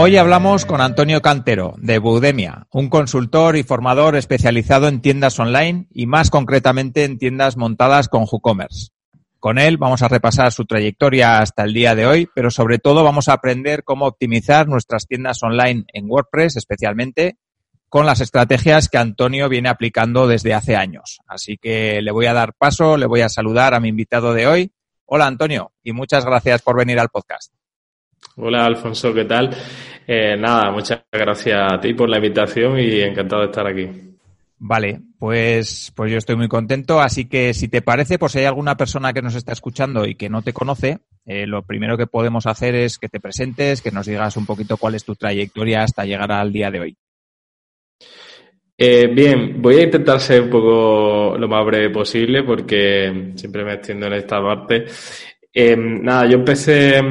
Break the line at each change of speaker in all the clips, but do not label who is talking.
Hoy hablamos con Antonio Cantero, de Budemia, un consultor y formador especializado en tiendas online y más concretamente en tiendas montadas con WooCommerce. Con él vamos a repasar su trayectoria hasta el día de hoy, pero sobre todo vamos a aprender cómo optimizar nuestras tiendas online en WordPress especialmente con las estrategias que Antonio viene aplicando desde hace años. Así que le voy a dar paso, le voy a saludar a mi invitado de hoy. Hola Antonio y muchas gracias por venir al podcast.
Hola Alfonso, ¿qué tal? Eh, nada, muchas gracias a ti por la invitación y encantado de estar aquí.
Vale, pues, pues yo estoy muy contento. Así que si te parece, por si hay alguna persona que nos está escuchando y que no te conoce, eh, lo primero que podemos hacer es que te presentes, que nos digas un poquito cuál es tu trayectoria hasta llegar al día de hoy.
Eh, bien, voy a intentar ser un poco lo más breve posible porque siempre me extiendo en esta parte. nada, yo empecé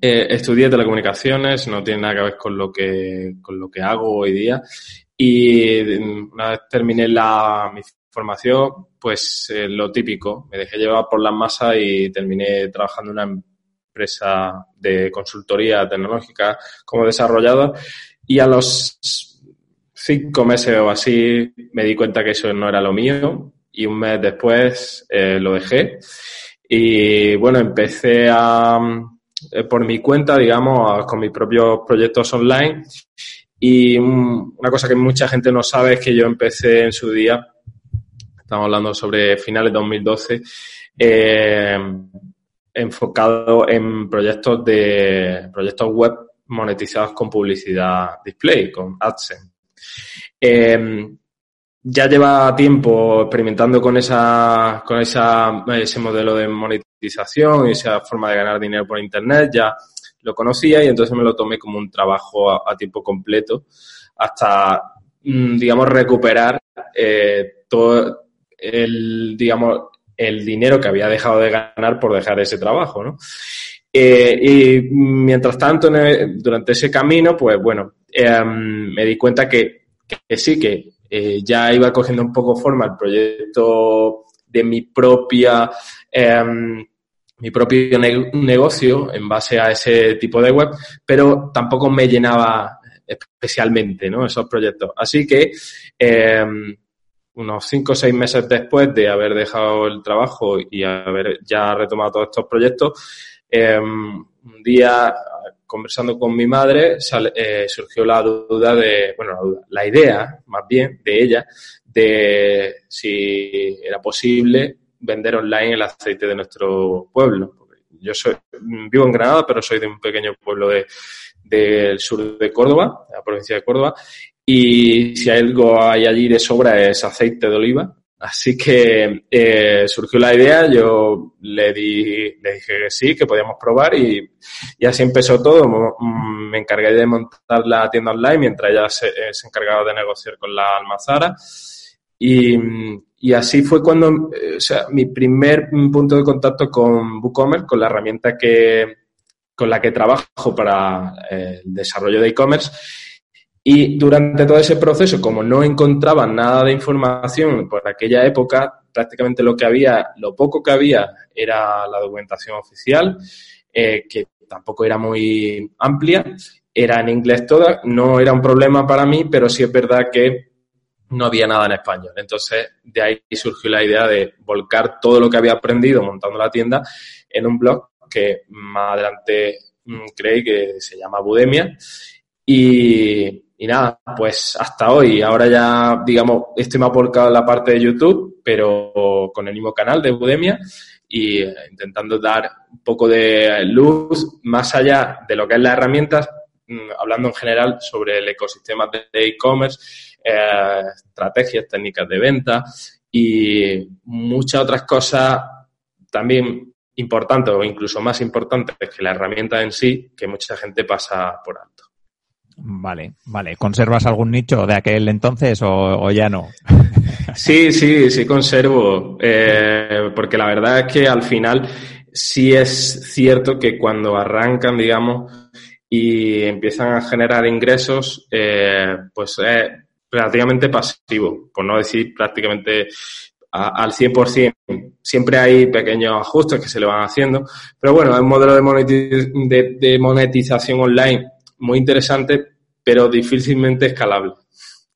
eh, estudié telecomunicaciones, no tiene nada que ver con lo que, con lo que hago hoy día. Y una vez terminé la, mi formación, pues eh, lo típico, me dejé llevar por las masas y terminé trabajando en una empresa de consultoría tecnológica como desarrollador. Y a los cinco meses o así me di cuenta que eso no era lo mío y un mes después eh, lo dejé. Y bueno, empecé a, por mi cuenta, digamos, con mis propios proyectos online. Y una cosa que mucha gente no sabe es que yo empecé en su día, estamos hablando sobre finales de 2012, eh, enfocado en proyectos de proyectos web monetizados con publicidad display, con AdSense. Eh, ya lleva tiempo experimentando con esa, con esa, ese modelo de y esa forma de ganar dinero por internet, ya lo conocía y entonces me lo tomé como un trabajo a, tiempo completo hasta, mm, digamos, recuperar eh, todo el, digamos, el dinero que había dejado de ganar por dejar ese trabajo. Eh, y mientras tanto, durante ese camino, pues bueno, em, me di cuenta que, que sí, que eh, ya iba cogiendo un poco forma el proyecto de mi propia, em, mi propio negocio en base a ese tipo de web, pero tampoco me llenaba especialmente ¿no? esos proyectos. Así que em, unos cinco o seis meses después de haber dejado el trabajo y haber ya retomado todos estos proyectos, em, un día conversando con mi madre, eh, surgió la duda de, bueno, la, duda, la idea, más bien, de ella, de si era posible vender online el aceite de nuestro pueblo. Yo soy, vivo en Granada, pero soy de un pequeño pueblo de, del sur de Córdoba, de la provincia de Córdoba, y si algo hay allí de sobra es aceite de oliva, Así que eh, surgió la idea, yo le, di, le dije que sí, que podíamos probar y, y así empezó todo. Mm, me encargué de montar la tienda online mientras ella se, eh, se encargaba de negociar con la almazara. Y, y así fue cuando, eh, o sea, mi primer punto de contacto con WooCommerce, con la herramienta que, con la que trabajo para el desarrollo de e-commerce. Y durante todo ese proceso, como no encontraba nada de información por aquella época, prácticamente lo que había, lo poco que había era la documentación oficial, eh, que tampoco era muy amplia, era en inglés toda, no era un problema para mí, pero sí es verdad que no había nada en español. Entonces, de ahí surgió la idea de volcar todo lo que había aprendido montando la tienda en un blog que más adelante mm, creí que se llama Budemia. Y, y nada, pues hasta hoy. Ahora ya, digamos, estoy más volcado en la parte de YouTube, pero con el mismo canal de Udemia y eh, intentando dar un poco de luz más allá de lo que es las herramientas, mm, hablando en general sobre el ecosistema de e-commerce, eh, estrategias, técnicas de venta y muchas otras cosas también importantes o incluso más importantes que la herramienta en sí, que mucha gente pasa por alto.
Vale, vale. ¿Conservas algún nicho de aquel entonces o, ya no?
Sí, sí, sí conservo, eh, porque la verdad es que al final sí es cierto que cuando arrancan, digamos, y empiezan a generar ingresos, eh, pues es relativamente pasivo, por no decir prácticamente al 100%. Siempre hay pequeños ajustes que se le van haciendo, pero bueno, es un modelo de, de monetización online muy interesante, pero difícilmente escalable.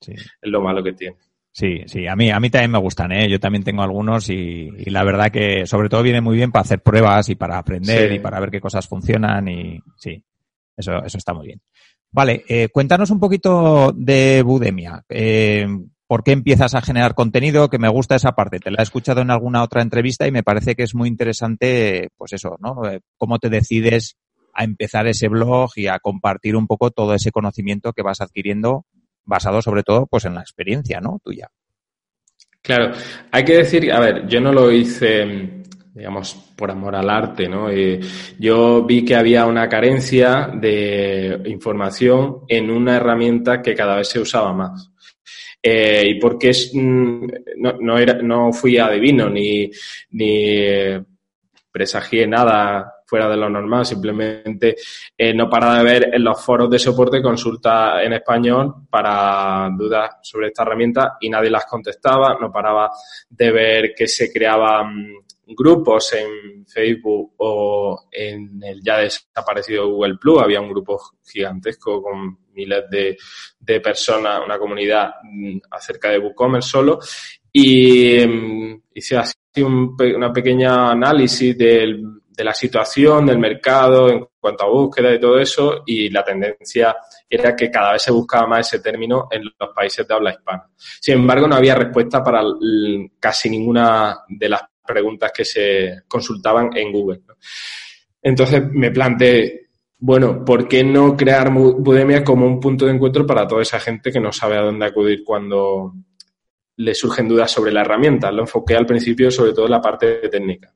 Sí. Es lo malo que tiene.
Sí, sí, a mí, a mí también me gustan, ¿eh? Yo también tengo algunos y, la verdad que sobre todo viene muy bien para hacer pruebas y para aprender y para ver qué cosas funcionan y sí, eso, eso está muy bien. Vale, eh, cuéntanos un poquito de Budemia. Eh, ¿Por qué empiezas a generar contenido? Que me gusta esa parte. Te la he escuchado en alguna otra entrevista y me parece que es muy interesante, pues eso, ¿no? Eh, cómo te decides a empezar ese blog y a compartir un poco todo ese conocimiento que vas adquiriendo basado sobre todo pues en la experiencia, ¿no? Tuya.
Claro, hay que decir, a ver, yo no lo hice, digamos, por amor al arte, ¿no? Eh, yo vi que había una carencia de información en una herramienta que cada vez se usaba más. Eh, y porque es, mm, no, no, era, no fui adivino ni, ni presagié nada fuera de lo normal, simplemente eh, no para de ver en los foros de soporte consulta en español para dudas sobre esta herramienta y nadie las contestaba, no paraba de ver que se creaban grupos en Facebook o en el ya desaparecido Google Plus, había un grupo gigantesco con miles de, de personas, una comunidad mm, acerca de WooCommerce solo y mm, hice así un, una pequeña análisis del de la situación del mercado en cuanto a búsqueda y todo eso, y la tendencia era que cada vez se buscaba más ese término en los países de habla hispana. Sin embargo, no había respuesta para casi ninguna de las preguntas que se consultaban en Google. Entonces me planteé, bueno, ¿por qué no crear Budemia como un punto de encuentro para toda esa gente que no sabe a dónde acudir cuando le surgen dudas sobre la herramienta? Lo enfoqué al principio sobre todo en la parte técnica.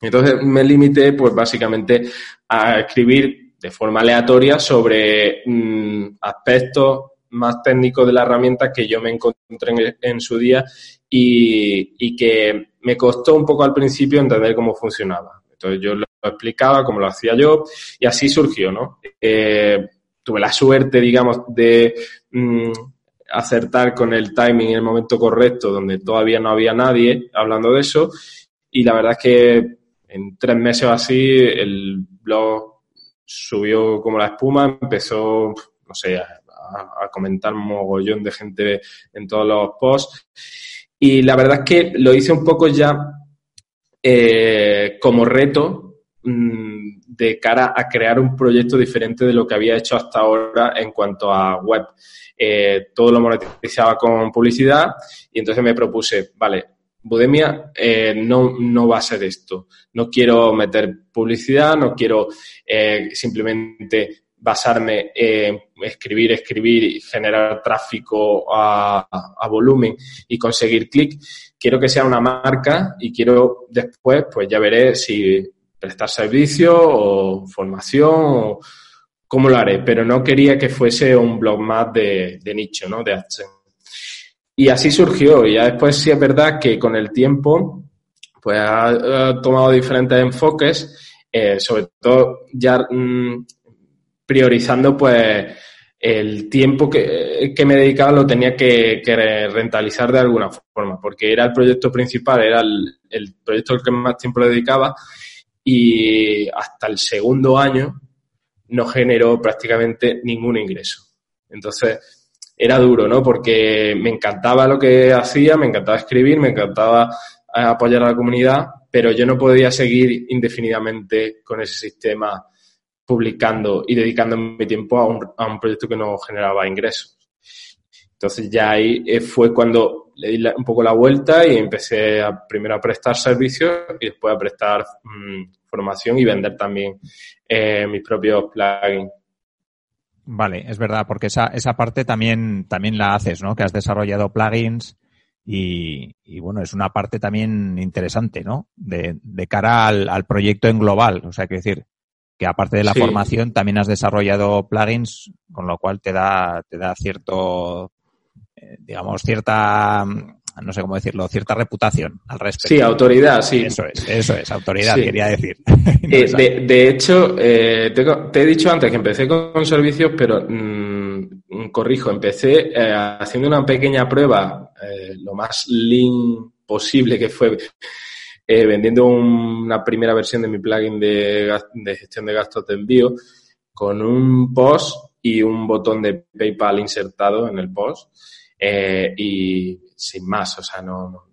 Entonces me limité, pues básicamente, a escribir de forma aleatoria sobre mm, aspectos más técnicos de la herramienta que yo me encontré en, su día y, que me costó un poco al principio entender cómo funcionaba. Entonces yo lo explicaba, cómo lo hacía yo y así surgió, ¿no? Eh, tuve la suerte, digamos, de mm, acertar con el timing en el momento correcto, donde todavía no había nadie hablando de eso. Y la verdad es que en tres meses o así el blog subió como la espuma, empezó, no sé, a, comentar un mogollón de gente en todos los posts. Y la verdad es que lo hice un poco ya eh, como reto mm, de cara a crear un proyecto diferente de lo que había hecho hasta ahora en cuanto a web. Eh, todo lo monetizaba con publicidad y entonces me propuse, vale, Budemia eh, no, no va a ser esto. No quiero meter publicidad, no quiero simplemente basarme en escribir, escribir y generar tráfico a, volumen y conseguir clic. Quiero que sea una marca y quiero después, pues ya veré si prestar servicio o formación o cómo lo haré, pero no quería que fuese un blog más de, de nicho, ¿no? De AdSense. Y así surgió. Y ya después sí es verdad que con el tiempo, pues ha, tomado diferentes enfoques, eh, sobre todo ya mm, priorizando pues el tiempo que, que, me dedicaba lo tenía que, que, rentalizar de alguna forma, porque era el proyecto principal, era el, el proyecto al que más tiempo le dedicaba y hasta el segundo año no generó prácticamente ningún ingreso. Entonces, era duro, ¿no? Porque me encantaba lo que hacía, me encantaba escribir, me encantaba eh, apoyar a la comunidad, pero yo no podía seguir indefinidamente con ese sistema publicando y dedicando mi tiempo a un, a un proyecto que no generaba ingresos. Entonces ya ahí eh, fue cuando le di un poco la vuelta y empecé a, primero a prestar servicios y después a prestar mm, formación y vender también eh, mis propios plugins.
Vale, es verdad, porque esa, esa parte también, también la haces, ¿no? Que has desarrollado plugins y, bueno, es una parte también interesante, ¿no? De, cara al, al, proyecto en global. O sea, que decir, que aparte de la sí. formación también has desarrollado plugins, con lo cual te da, te da cierto, eh, digamos, cierta no sé cómo decirlo, cierta reputación al respecto.
Sí, autoridad, sí.
Eso es, eso es, autoridad, quería decir.
Eh, de, hecho, eh, te, he dicho antes que empecé con, servicios, pero mm, corrijo, empecé haciendo una pequeña prueba, lo más lean posible que fue vendiendo una primera versión de mi plugin de, de gestión de gastos de envío con un post y un botón de PayPal insertado en el post eh, y sin más, o sea, no,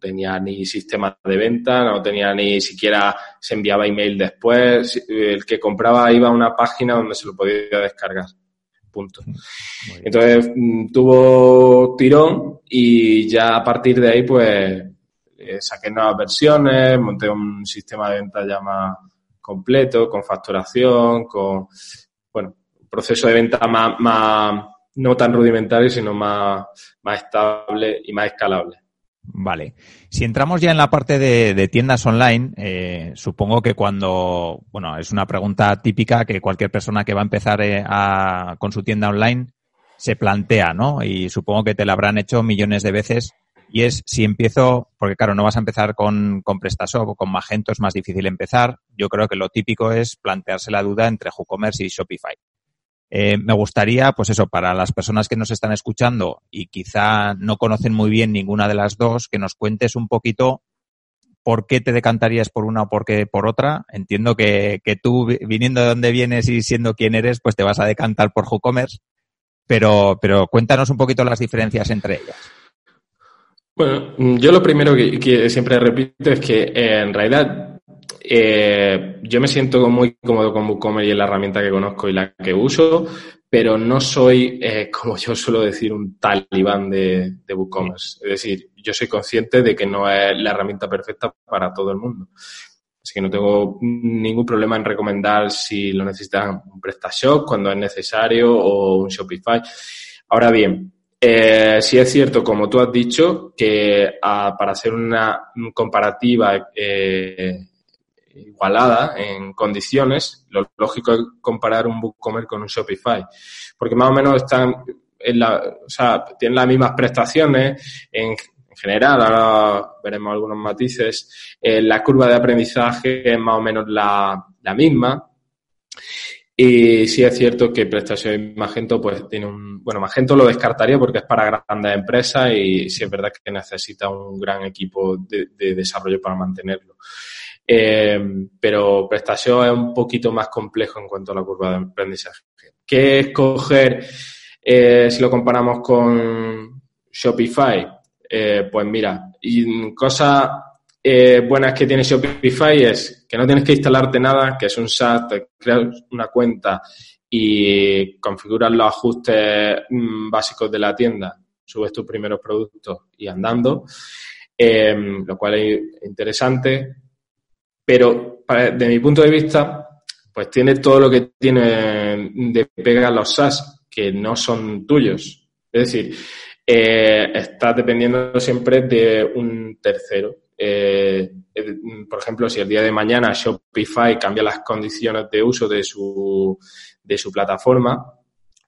tenía ni sistema de venta, no tenía ni siquiera se enviaba email después, el que compraba iba a una página donde se lo podía descargar. Punto. Entonces mm, tuvo tirón y ya a partir de ahí pues eh, saqué nuevas versiones, monté un sistema de venta ya más completo, con facturación, con bueno, proceso de venta más, más no tan rudimentario, sino más, más estable y más escalable.
Vale. Si entramos ya en la parte de, tiendas online, eh, supongo que cuando, bueno, es una pregunta típica que cualquier persona que va a empezar eh, con su tienda online se plantea, ¿no? Y supongo que te la habrán hecho millones de veces. Y es si empiezo, porque claro, no vas a empezar con, con PrestaShop o con Magento, es más difícil empezar. Yo creo que lo típico es plantearse la duda entre WooCommerce y Shopify. Eh, me gustaría, pues eso, para las personas que nos están escuchando y quizá no conocen muy bien ninguna de las dos, que nos cuentes un poquito por qué te decantarías por una o por qué por otra. Entiendo que, que tú, viniendo de donde vienes y siendo quien eres, pues te vas a decantar por WooCommerce, pero, pero cuéntanos un poquito las diferencias entre ellas.
Bueno, yo lo primero que, siempre repito es que eh, en realidad eh, yo me siento muy cómodo con WooCommerce y es la herramienta que conozco y la que uso, pero no soy, eh, como yo suelo decir, un talibán de, de WooCommerce. Es decir, yo soy consciente de que no es la herramienta perfecta para todo el mundo. Así que no tengo ningún problema en recomendar si lo necesitan un PrestaShop cuando es necesario o un Shopify. Ahora bien, eh, sí es cierto, como tú has dicho, que ah, para hacer una comparativa eh, igualada en condiciones, lo lógico es comparar un WooCommerce con un Shopify, porque más o menos están en la, o sea, tienen las mismas prestaciones en, general, ahora veremos algunos matices, eh, la curva de aprendizaje es más o menos la, la misma. Y sí es cierto que prestación y Magento pues tiene un, bueno, Magento lo descartaría porque es para grandes empresas y sí es verdad que necesita un gran equipo de, de desarrollo para mantenerlo. Eh, pero PrestaShop es un poquito más complejo en cuanto a la curva de aprendizaje. ¿Qué escoger eh, si lo comparamos con Shopify? Eh, pues mira, y cosas buenas que tiene Shopify es que no tienes que instalarte nada, que es un SaaS, te creas una cuenta y configuras los ajustes mm, básicos de la tienda, subes tus primeros productos y andando, lo cual es interesante pero de mi punto de vista, pues tiene todo lo que tiene de pega los SaaS, que no son tuyos. Es decir, eh, estás dependiendo siempre de un tercero. Eh, por ejemplo, si el día de mañana Shopify cambia las condiciones de uso de su, de su plataforma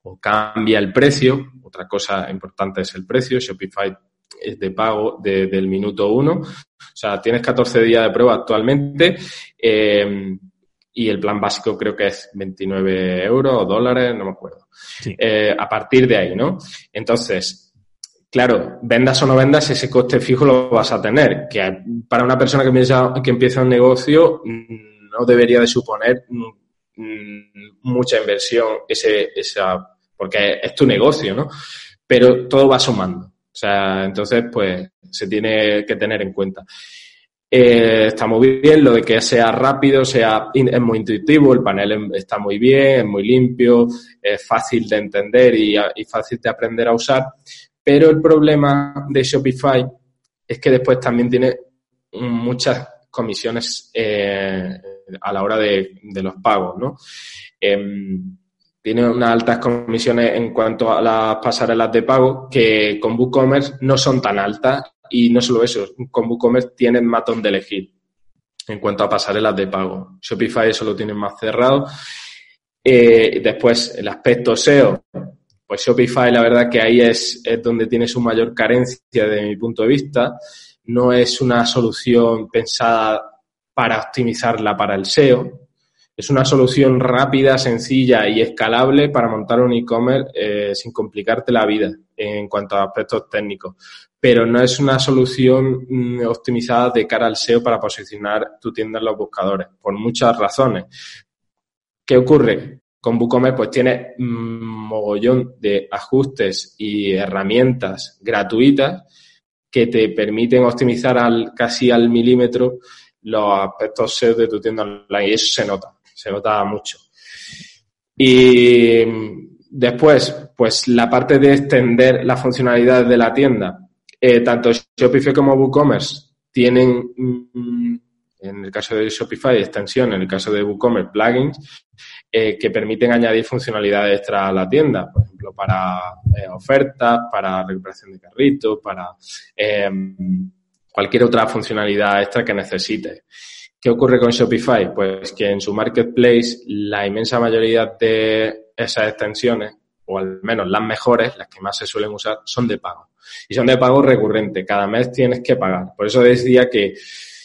o cambia el precio, otra cosa importante es el precio, Shopify es de pago del minuto uno. O sea, tienes 14 días de prueba actualmente eh, y el plan básico creo que es 29 euros o dólares, no me acuerdo. Eh, a partir de ahí, ¿no? Entonces, claro, vendas o no vendas, ese coste fijo lo vas a tener, que para una persona que empieza, que empieza un negocio no debería de suponer mm, mucha inversión ese, esa, porque es tu negocio, ¿no? Pero todo va sumando. O sea, entonces, pues se tiene que tener en cuenta. Eh, está muy bien lo de que sea rápido, sea es muy intuitivo, el panel em, está muy bien, es muy limpio, es fácil de entender y, fácil de aprender a usar. Pero el problema de Shopify es que después también tiene muchas comisiones eh, a la hora de, los pagos, ¿no? Em, tiene unas altas comisiones en cuanto a las pasarelas de pago que con WooCommerce no son tan altas y no solo eso, con WooCommerce tienen más donde elegir en cuanto a pasarelas de pago. Shopify eso lo tiene más cerrado. Eh, después, el aspecto SEO, pues Shopify la verdad que ahí es, donde tiene su mayor carencia de mi punto de vista. No es una solución pensada para optimizarla para el SEO. Es una solución rápida, sencilla y escalable para montar un e-commerce eh, sin complicarte la vida en cuanto a aspectos técnicos. Pero no es una solución mm, optimizada de cara al SEO para posicionar tu tienda en los buscadores, por muchas razones. ¿Qué ocurre? Con WooCommerce pues tiene un mogollón de ajustes y herramientas gratuitas que te permiten optimizar al, casi al milímetro los aspectos SEO de tu tienda online. Y eso se nota, se nota mucho. Y después, pues la parte de extender las funcionalidades de la tienda. Eh, tanto Shopify como WooCommerce tienen, mm, en el caso de Shopify, extensión, en el caso de WooCommerce, plugins eh, que permiten añadir funcionalidades extra a la tienda, por ejemplo, para eh, ofertas, para recuperación de carritos, para cualquier otra funcionalidad extra que necesite. ¿Qué ocurre con Shopify? Pues que en su marketplace la inmensa mayoría de esas extensiones, o al menos las mejores, las que más se suelen usar, son de pago. Y son de pago recurrente. Cada mes tienes que pagar. Por eso decía que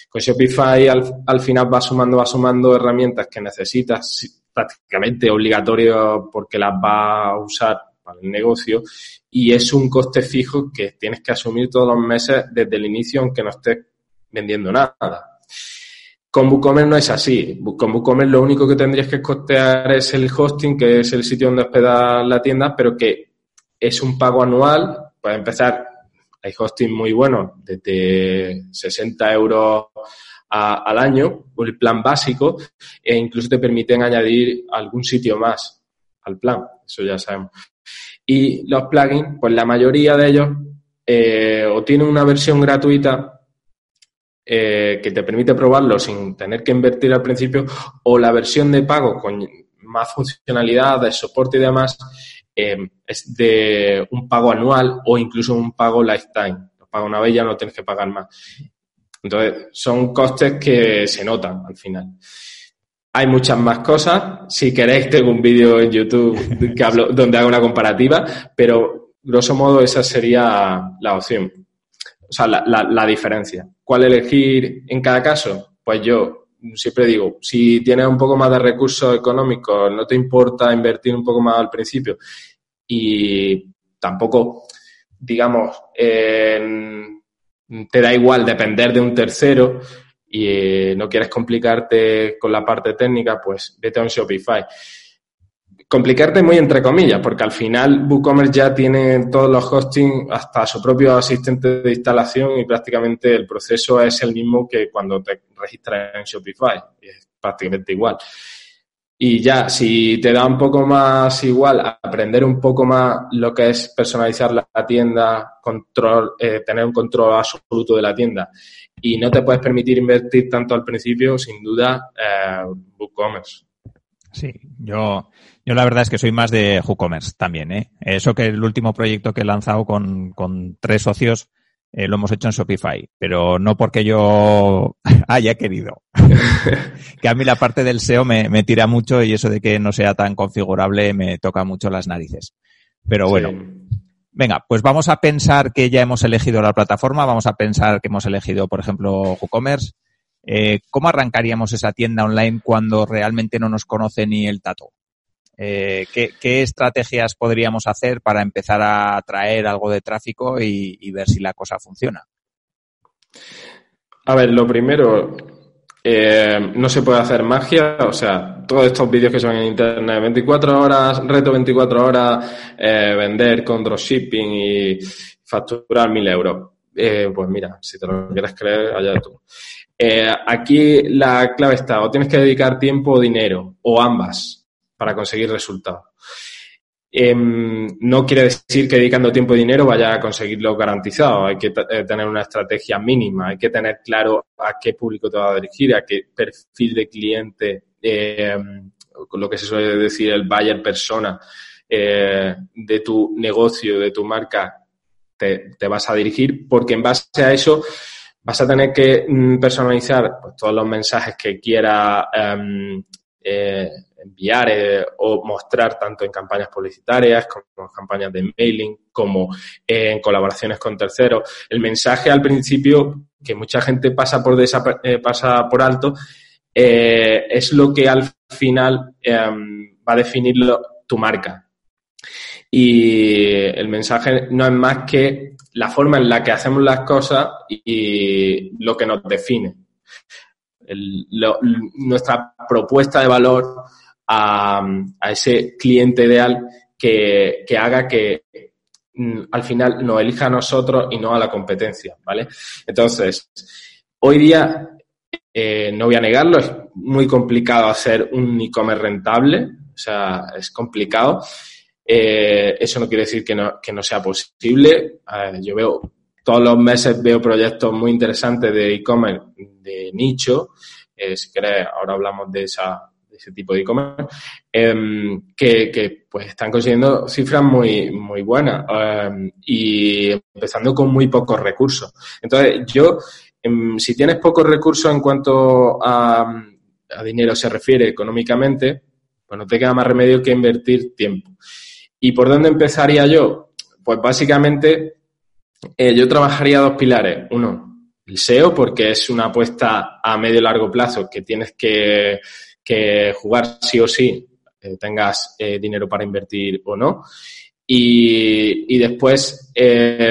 con Shopify al, al final va sumando, va sumando herramientas que necesitas prácticamente obligatorio porque las va a usar para el negocio y es un coste fijo que tienes que asumir todos los meses desde el inicio aunque no estés vendiendo nada. Con WooCommerce no es así. Con WooCommerce lo único que tendrías que costear es el hosting, que es el sitio donde hospeda la tienda, pero que es un pago anual. Para empezar, hay hosting muy bueno, desde 60 euros al año, el plan básico, e incluso te permiten añadir algún sitio más al plan. Eso ya sabemos. Y los plugins, pues la mayoría de ellos eh, o tienen una versión gratuita eh, que te permite probarlo sin tener que invertir al principio, o la versión de pago con más funcionalidad, de soporte y demás, eh, es de un pago anual o incluso un pago lifetime. Lo pago una vez ya no tienes que pagar más. Entonces, son costes que se notan al final. Hay muchas más cosas. Si queréis, tengo un vídeo en YouTube que hablo, donde hago una comparativa, pero grosso modo esa sería la opción. O sea, la, la, diferencia. ¿Cuál elegir en cada caso? Pues yo siempre digo, si tienes un poco más de recursos económicos, no te importa invertir un poco más al principio y tampoco, digamos, te da igual depender de un tercero, y eh, no quieres complicarte con la parte técnica, pues vete a un Shopify. Complicarte muy entre comillas, porque al final WooCommerce ya tiene todos los hosting, hasta su propio asistente de instalación y prácticamente el proceso es el mismo que cuando te registras en Shopify. Es prácticamente igual. Y ya, si te da un poco más igual aprender un poco más lo que es personalizar la tienda, control, eh, tener un control absoluto de la tienda y no te puedes permitir invertir tanto al principio, sin duda, eh, WooCommerce.
Sí, yo, yo la verdad es que soy más de WooCommerce también. ¿eh? Eso que el último proyecto que he lanzado con, con tres socios eh, lo hemos hecho en Shopify, pero no porque yo haya querido. que a mí la parte del SEO me, me, tira mucho y eso de que no sea tan configurable me toca mucho las narices. Pero bueno, Venga, pues vamos a pensar que ya hemos elegido la plataforma, vamos a pensar que hemos elegido, por ejemplo, WooCommerce. Eh, ¿Cómo arrancaríamos esa tienda online cuando realmente no nos conoce ni el tato? Eh, ¿qué, estrategias podríamos hacer para empezar a traer algo de tráfico y ver si la cosa funciona?
A ver, lo primero, eh, no se puede hacer magia, o sea, todos estos vídeos que son en internet, 24 horas, reto 24 horas, eh, vender con dropshipping y facturar 1000 euros. Pues mira, si te lo quieres creer, allá tú. aquí la clave está, o tienes que dedicar tiempo o dinero, o ambas, para conseguir resultados. Em, no quiere decir que dedicando tiempo y dinero vaya a conseguirlo garantizado. Hay que eh, tener una estrategia mínima, hay que tener claro a qué público te va a dirigir, a qué perfil de cliente, eh, lo que se suele decir el buyer persona eh, de tu negocio, de tu marca, te, vas a dirigir, porque en base a eso vas a tener que mm, personalizar pues, todos los mensajes que quiera em, enviar eh, o mostrar tanto en campañas publicitarias como en campañas de mailing, como en colaboraciones con terceros. El mensaje al principio, que mucha gente pasa por, eh, pasa por alto, es lo que al final em, va a definir tu marca. Y el mensaje no es más que la forma en la que hacemos las cosas y lo que nos define nuestra propuesta de valor a, ese cliente ideal que, haga que mm, al final nos elija a nosotros y no a la competencia, ¿vale? Entonces, hoy día, eh, no voy a negarlo, es muy complicado hacer un e-commerce rentable, o sea, es complicado. Eh, eso no quiere decir que no, que no sea posible. yo veo todos los meses veo proyectos muy interesantes de e-commerce de nicho, eh, si querés, ahora hablamos de, esa, ese tipo de e-commerce, em, que, que, pues están consiguiendo cifras muy, muy buenas em, y empezando con muy pocos recursos. Entonces, yo, em, si tienes pocos recursos en cuanto a, a dinero se refiere económicamente, pues no te queda más remedio que invertir tiempo. ¿Y por dónde empezaría yo? Pues básicamente eh, yo trabajaría dos pilares. Uno, el SEO, porque es una apuesta a medio y largo plazo que tienes que, jugar sí o sí, eh, tengas eh, dinero para invertir o no. Y, después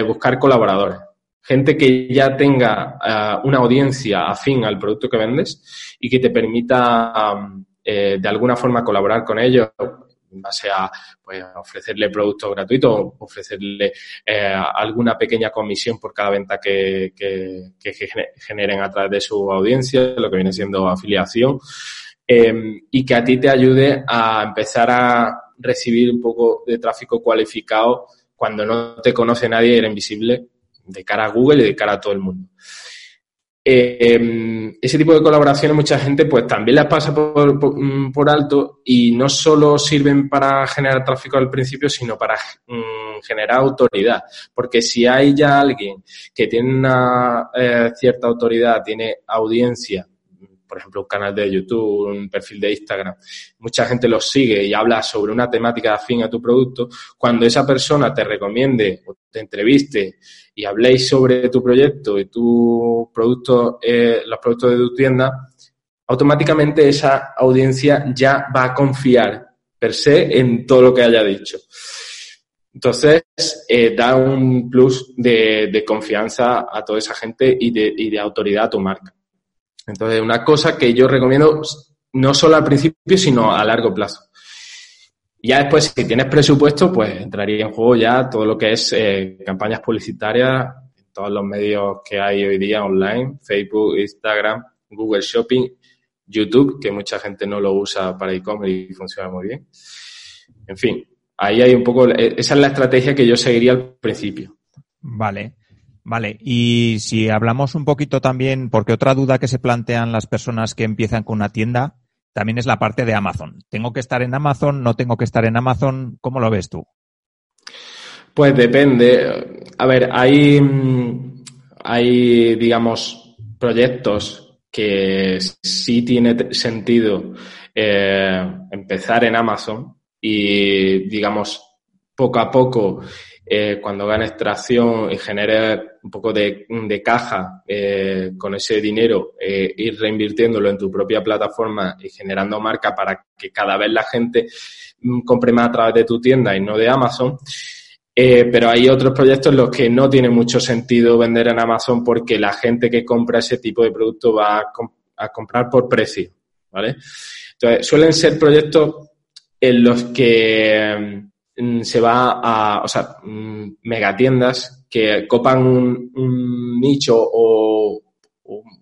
buscar colaboradores. Gente que ya tenga una audiencia afín al producto que vendes y que te permita de alguna forma colaborar con ellos, en base a pues, ofrecerle productos gratuitos, ofrecerle eh, alguna pequeña comisión por cada venta que, generen a través de su audiencia, lo que viene siendo afiliación, em, y que a ti te ayude a empezar a recibir un poco de tráfico cualificado cuando no te conoce nadie eres invisible de cara a Google y de cara a todo el mundo. Eh, ese tipo de colaboraciones mucha gente pues también las pasa mm, por, alto y no solo sirven para generar tráfico al principio, sino para mm, generar autoridad. Porque si hay ya alguien que tiene una eh, cierta autoridad, tiene audiencia, por ejemplo, un canal de YouTube, un perfil de Instagram, mucha gente los sigue y habla sobre una temática afín a tu producto, cuando esa persona te recomiende o te entreviste y habléis sobre tu proyecto y tu producto, eh, los productos de tu tienda, automáticamente esa audiencia ya va a confiar per se en todo lo que haya dicho. Entonces, eh, da un plus de, confianza a toda esa gente y de, y de autoridad a tu marca. Entonces, una cosa que yo recomiendo no solo al principio, sino a largo plazo. Ya después, si tienes presupuesto, pues entraría en juego ya todo lo que es eh, campañas publicitarias todos los medios que hay hoy día online, Facebook, Instagram, Google Shopping, YouTube, que mucha gente no lo usa para e-commerce y funciona muy bien. En fin, ahí hay un poco, esa es la estrategia que yo seguiría al principio.
Vale. Vale, y si hablamos un poquito también, porque otra duda que se plantean las personas que empiezan con una tienda también es la parte de Amazon. ¿Tengo que estar en Amazon? ¿No tengo que estar en Amazon? ¿Cómo lo ves tú?
Pues depende. A ver, hay, hay digamos, proyectos que sí tiene sentido eh, empezar en Amazon y, digamos, poco a poco eh, cuando ganes tracción y generes un poco de, caja eh, con ese dinero, eh, ir reinvirtiéndolo en tu propia plataforma y generando marca para que cada vez la gente mm, compre más a través de tu tienda y no de Amazon. pero hay otros proyectos en los que no tiene mucho sentido vender en Amazon porque la gente que compra ese tipo de producto va a, a comprar por precio, ¿vale? Entonces, suelen ser proyectos en los que Mm, se va a, o sea, mm, megatiendas que copan un, nicho o,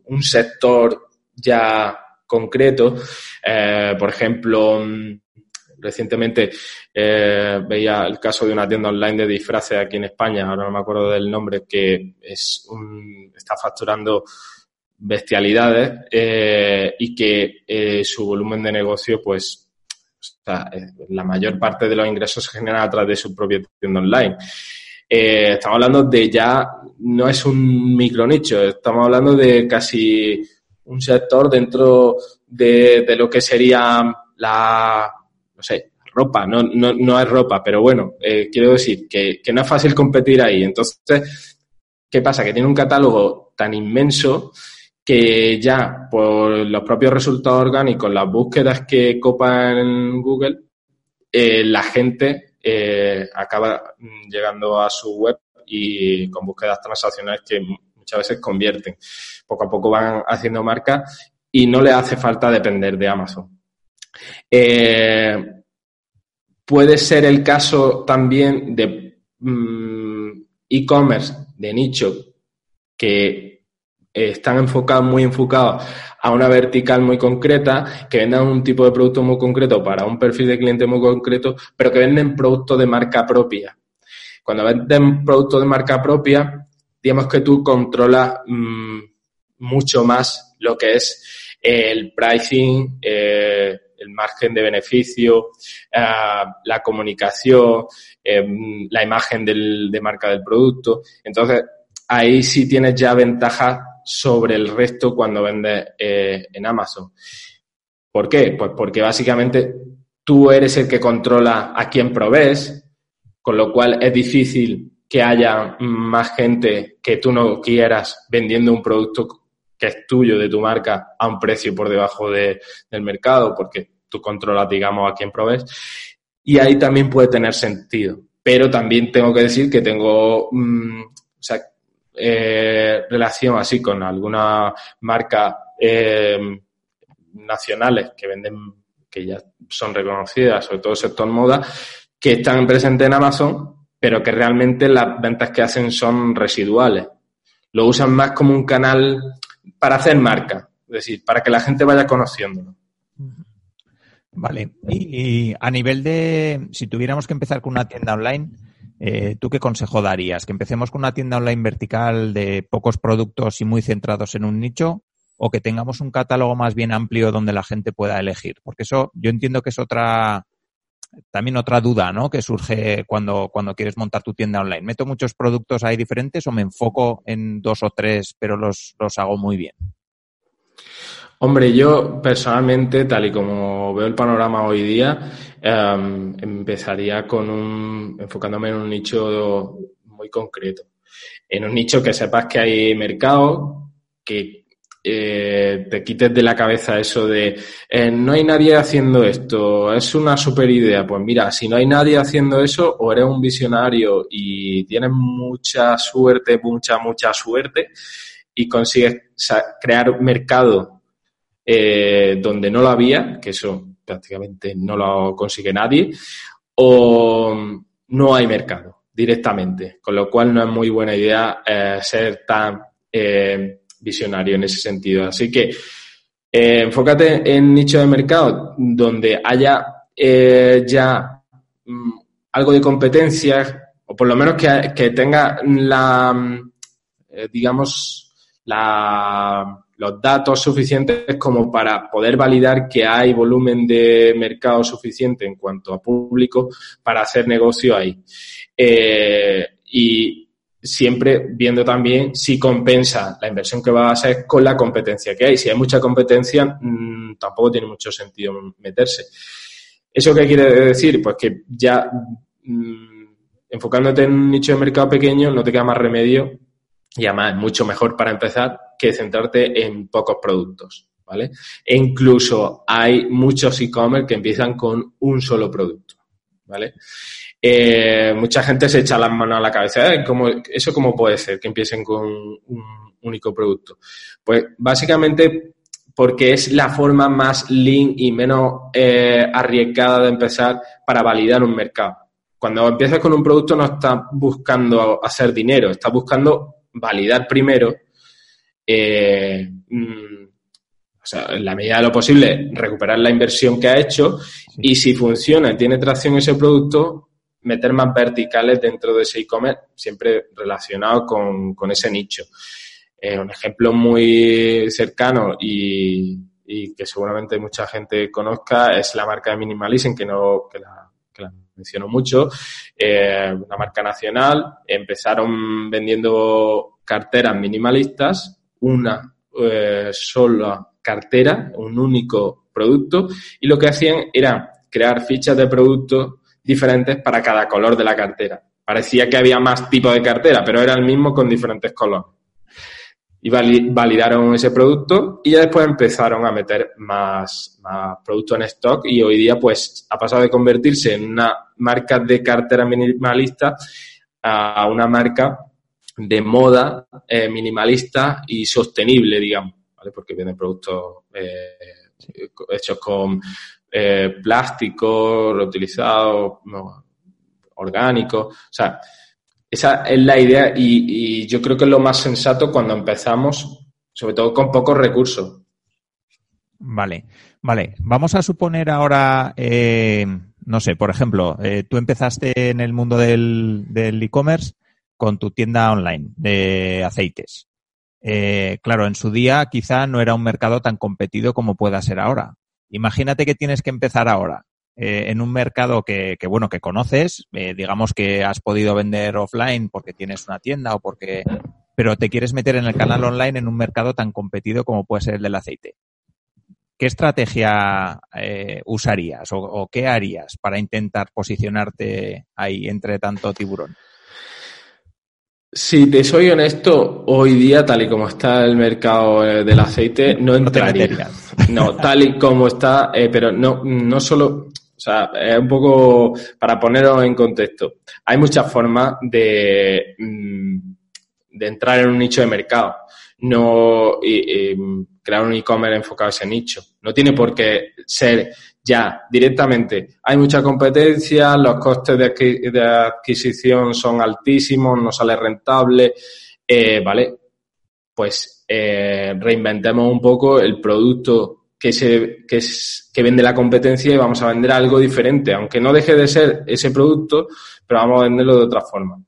un sector ya concreto. Eh, por ejemplo, mm, recientemente eh, veía el caso de una tienda online de disfraces aquí en España, ahora no me acuerdo del nombre, que es un, está facturando bestialidades eh, y que su volumen de negocio pues sea, eh, la mayor parte de los ingresos se generan a través de su propia tienda online. Eh, estamos hablando de ya, no es un micro nicho, estamos hablando de casi un sector dentro de, lo que sería la, no sé, ropa, no, no, no es ropa, pero bueno, eh, quiero decir que, que no es fácil competir ahí. Entonces, ¿qué pasa? Que tiene un catálogo tan inmenso que ya por los propios resultados orgánicos, las búsquedas que copan Google, eh, la gente eh, acaba llegando a su web y con búsquedas transaccionales que muchas veces convierten. Poco a poco van haciendo marcas y no le hace falta depender de Amazon. Eh, puede ser el caso también de mm, e-commerce de nicho que están enfocados, muy enfocados a una vertical muy concreta, que vendan un tipo de producto muy concreto para un perfil de cliente muy concreto, pero que venden productos de marca propia. Cuando venden productos de marca propia, digamos que tú controlas mm, mucho más lo que es el pricing, eh, el margen de beneficio, eh, la comunicación, eh, la imagen del, de marca del producto. Entonces, ahí sí tienes ya ventajas sobre el resto cuando vendes eh, en Amazon. ¿Por qué? Pues porque básicamente tú eres el que controla a quién provees, con lo cual es difícil que haya más gente que tú no quieras vendiendo un producto que es tuyo, de tu marca, a un precio por debajo de, del mercado, porque tú controlas, digamos, a quién provees. Y ahí también puede tener sentido. Pero también tengo que decir que tengo, mm, o sea, eh, relación así con alguna marca eh, nacionales que venden, que ya son reconocidas, sobre todo el sector moda, que están presentes en Amazon, pero que realmente las ventas que hacen son residuales. Lo usan más como un canal para hacer marca, es decir, para que la gente vaya conociéndolo.
Vale. y, a nivel de, si tuviéramos que empezar con una tienda online, eh, ¿Tú qué consejo darías? ¿Que empecemos con una tienda online vertical de pocos productos y muy centrados en un nicho? ¿O que tengamos un catálogo más bien amplio donde la gente pueda elegir? Porque eso yo entiendo que es otra, también otra duda, ¿no? Que surge cuando, cuando quieres montar tu tienda online. ¿Meto muchos productos ahí diferentes o me enfoco en dos o tres, pero los, los hago muy bien?
Hombre, yo personalmente, tal y como veo el panorama hoy día, em, empezaría con un, enfocándome en un nicho muy concreto. En un nicho que sepas que hay mercado, que eh, te quites de la cabeza eso de eh, no hay nadie haciendo esto, es una super idea. Pues mira, si no hay nadie haciendo eso, o eres un visionario y tienes mucha suerte, mucha, mucha suerte, y consigues crear mercado eh, donde no lo había, que eso prácticamente no lo consigue nadie, o no hay mercado directamente, con lo cual no es muy buena idea eh, ser tan eh, visionario en ese sentido. Así que enfócate en nicho de mercado donde haya ya mm, algo de competencia, o por lo menos que, que tenga la, mm, digamos, la los datos suficientes como para poder validar que hay volumen de mercado suficiente en cuanto a público para hacer negocio ahí. Eh, y siempre viendo también si compensa la inversión que va a hacer con la competencia que hay. Si hay mucha competencia, mm, tampoco tiene mucho sentido meterse. ¿Eso qué quiere decir? Pues que ya mm, enfocándote en un nicho de mercado pequeño no te queda más remedio y además es mucho mejor para empezar centrarte en pocos productos, ¿vale? E incluso hay muchos e-commerce que empiezan con un solo producto, ¿vale? Eh, mucha gente se echa las manos a la cabeza, ¿eh? ¿eso cómo puede ser que empiecen con un único producto? Pues básicamente porque es la forma más lean y menos eh, arriesgada de empezar para validar un mercado. Cuando empiezas con un producto no estás buscando hacer dinero, estás buscando validar primero eh, mm, o sea, en la medida de lo posible, recuperar la inversión que ha hecho y si funciona y tiene tracción ese producto, meter más verticales dentro de ese e-commerce, siempre relacionado con, ese nicho. Eh, un ejemplo muy cercano y, que seguramente mucha gente conozca es la marca de Minimalism, que, no, que, la, menciono mucho, eh, una marca nacional. Empezaron vendiendo carteras minimalistas una eh, sola cartera, un único producto, y lo que hacían era crear fichas de productos diferentes para cada color de la cartera. Parecía que había más tipos de cartera, pero era el mismo con diferentes colores. Y validaron ese producto y ya después empezaron a meter más, más productos en stock y hoy día pues ha pasado de convertirse en una marca de cartera minimalista a una marca de moda eh, minimalista y sostenible, digamos, ¿vale? Porque vienen productos eh, hechos con eh, plástico, reutilizado, orgánico. O sea, esa es la idea y, y, yo creo que es lo más sensato cuando empezamos, sobre todo con pocos recursos.
Vale, vale. Vamos a suponer ahora, eh, no sé, por ejemplo, eh, tú empezaste en el mundo del e-commerce con tu tienda online de aceites. Eh, claro, en su día quizá no era un mercado tan competido como pueda ser ahora. Imagínate que tienes que empezar ahora eh, en un mercado que, que bueno, que conoces, eh, digamos que has podido vender offline porque tienes una tienda o porque, pero te quieres meter en el canal online en un mercado tan competido como puede ser el del aceite. ¿Qué estrategia eh, usarías o, o qué harías para intentar posicionarte ahí entre tanto tiburón?
Si te soy honesto, hoy día, tal y como está el mercado eh, del aceite, no entraría. No, tal y como está, eh, pero no, no solo, o sea, es un poco para poneros en contexto. Hay muchas formas de, mm, de entrar en un nicho de mercado. No y, y crear un e-commerce enfocado a ese nicho. No tiene por qué ser ya directamente hay mucha competencia, los costes de, adquisición son altísimos, no sale rentable, eh, ¿vale? Pues eh, reinventemos un poco el producto que, se, que, es, que vende la competencia y vamos a vender algo diferente, aunque no deje de ser ese producto, pero vamos a venderlo de otra forma.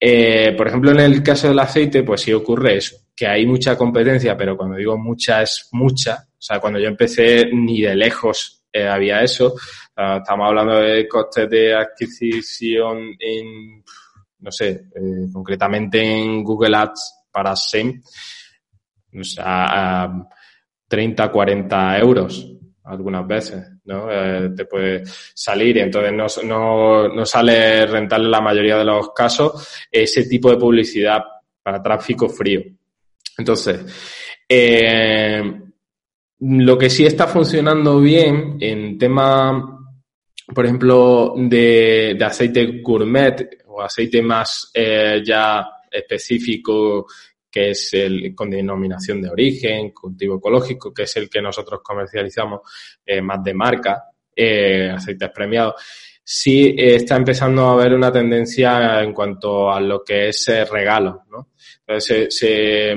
Eh, por ejemplo, en el caso del aceite, pues sí ocurre eso, que hay mucha competencia, pero cuando digo mucha es mucha. O sea, cuando yo empecé ni de lejos eh, había eso. Uh, estamos hablando de costes de adquisición en, no sé, eh, concretamente en Google Ads para SEM, o sea, a 30, 40 euros algunas veces, ¿no? Eh, te puede salir y entonces no, no, no sale rentable en la mayoría de los casos ese tipo de publicidad para tráfico frío. Entonces, lo que sí está funcionando bien en tema, por ejemplo, de, aceite gourmet o aceite más eh, ya específico que es el con denominación de origen, cultivo ecológico, que es el que nosotros comercializamos eh, más de marca, eh, aceites premiados, sí está empezando a haber una tendencia en cuanto a lo que es regalo, ¿no? Entonces se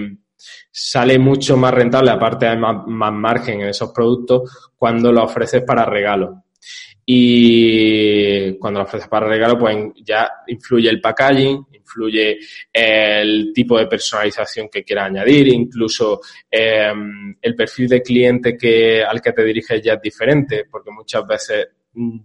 sale mucho más rentable, aparte hay más, margen en esos productos, cuando lo ofreces para regalo. Y cuando lo ofreces para regalo, pues ya influye el packaging, influye el tipo de personalización que quieras añadir, incluso eh, el perfil de cliente que, al que te diriges ya es diferente, porque muchas veces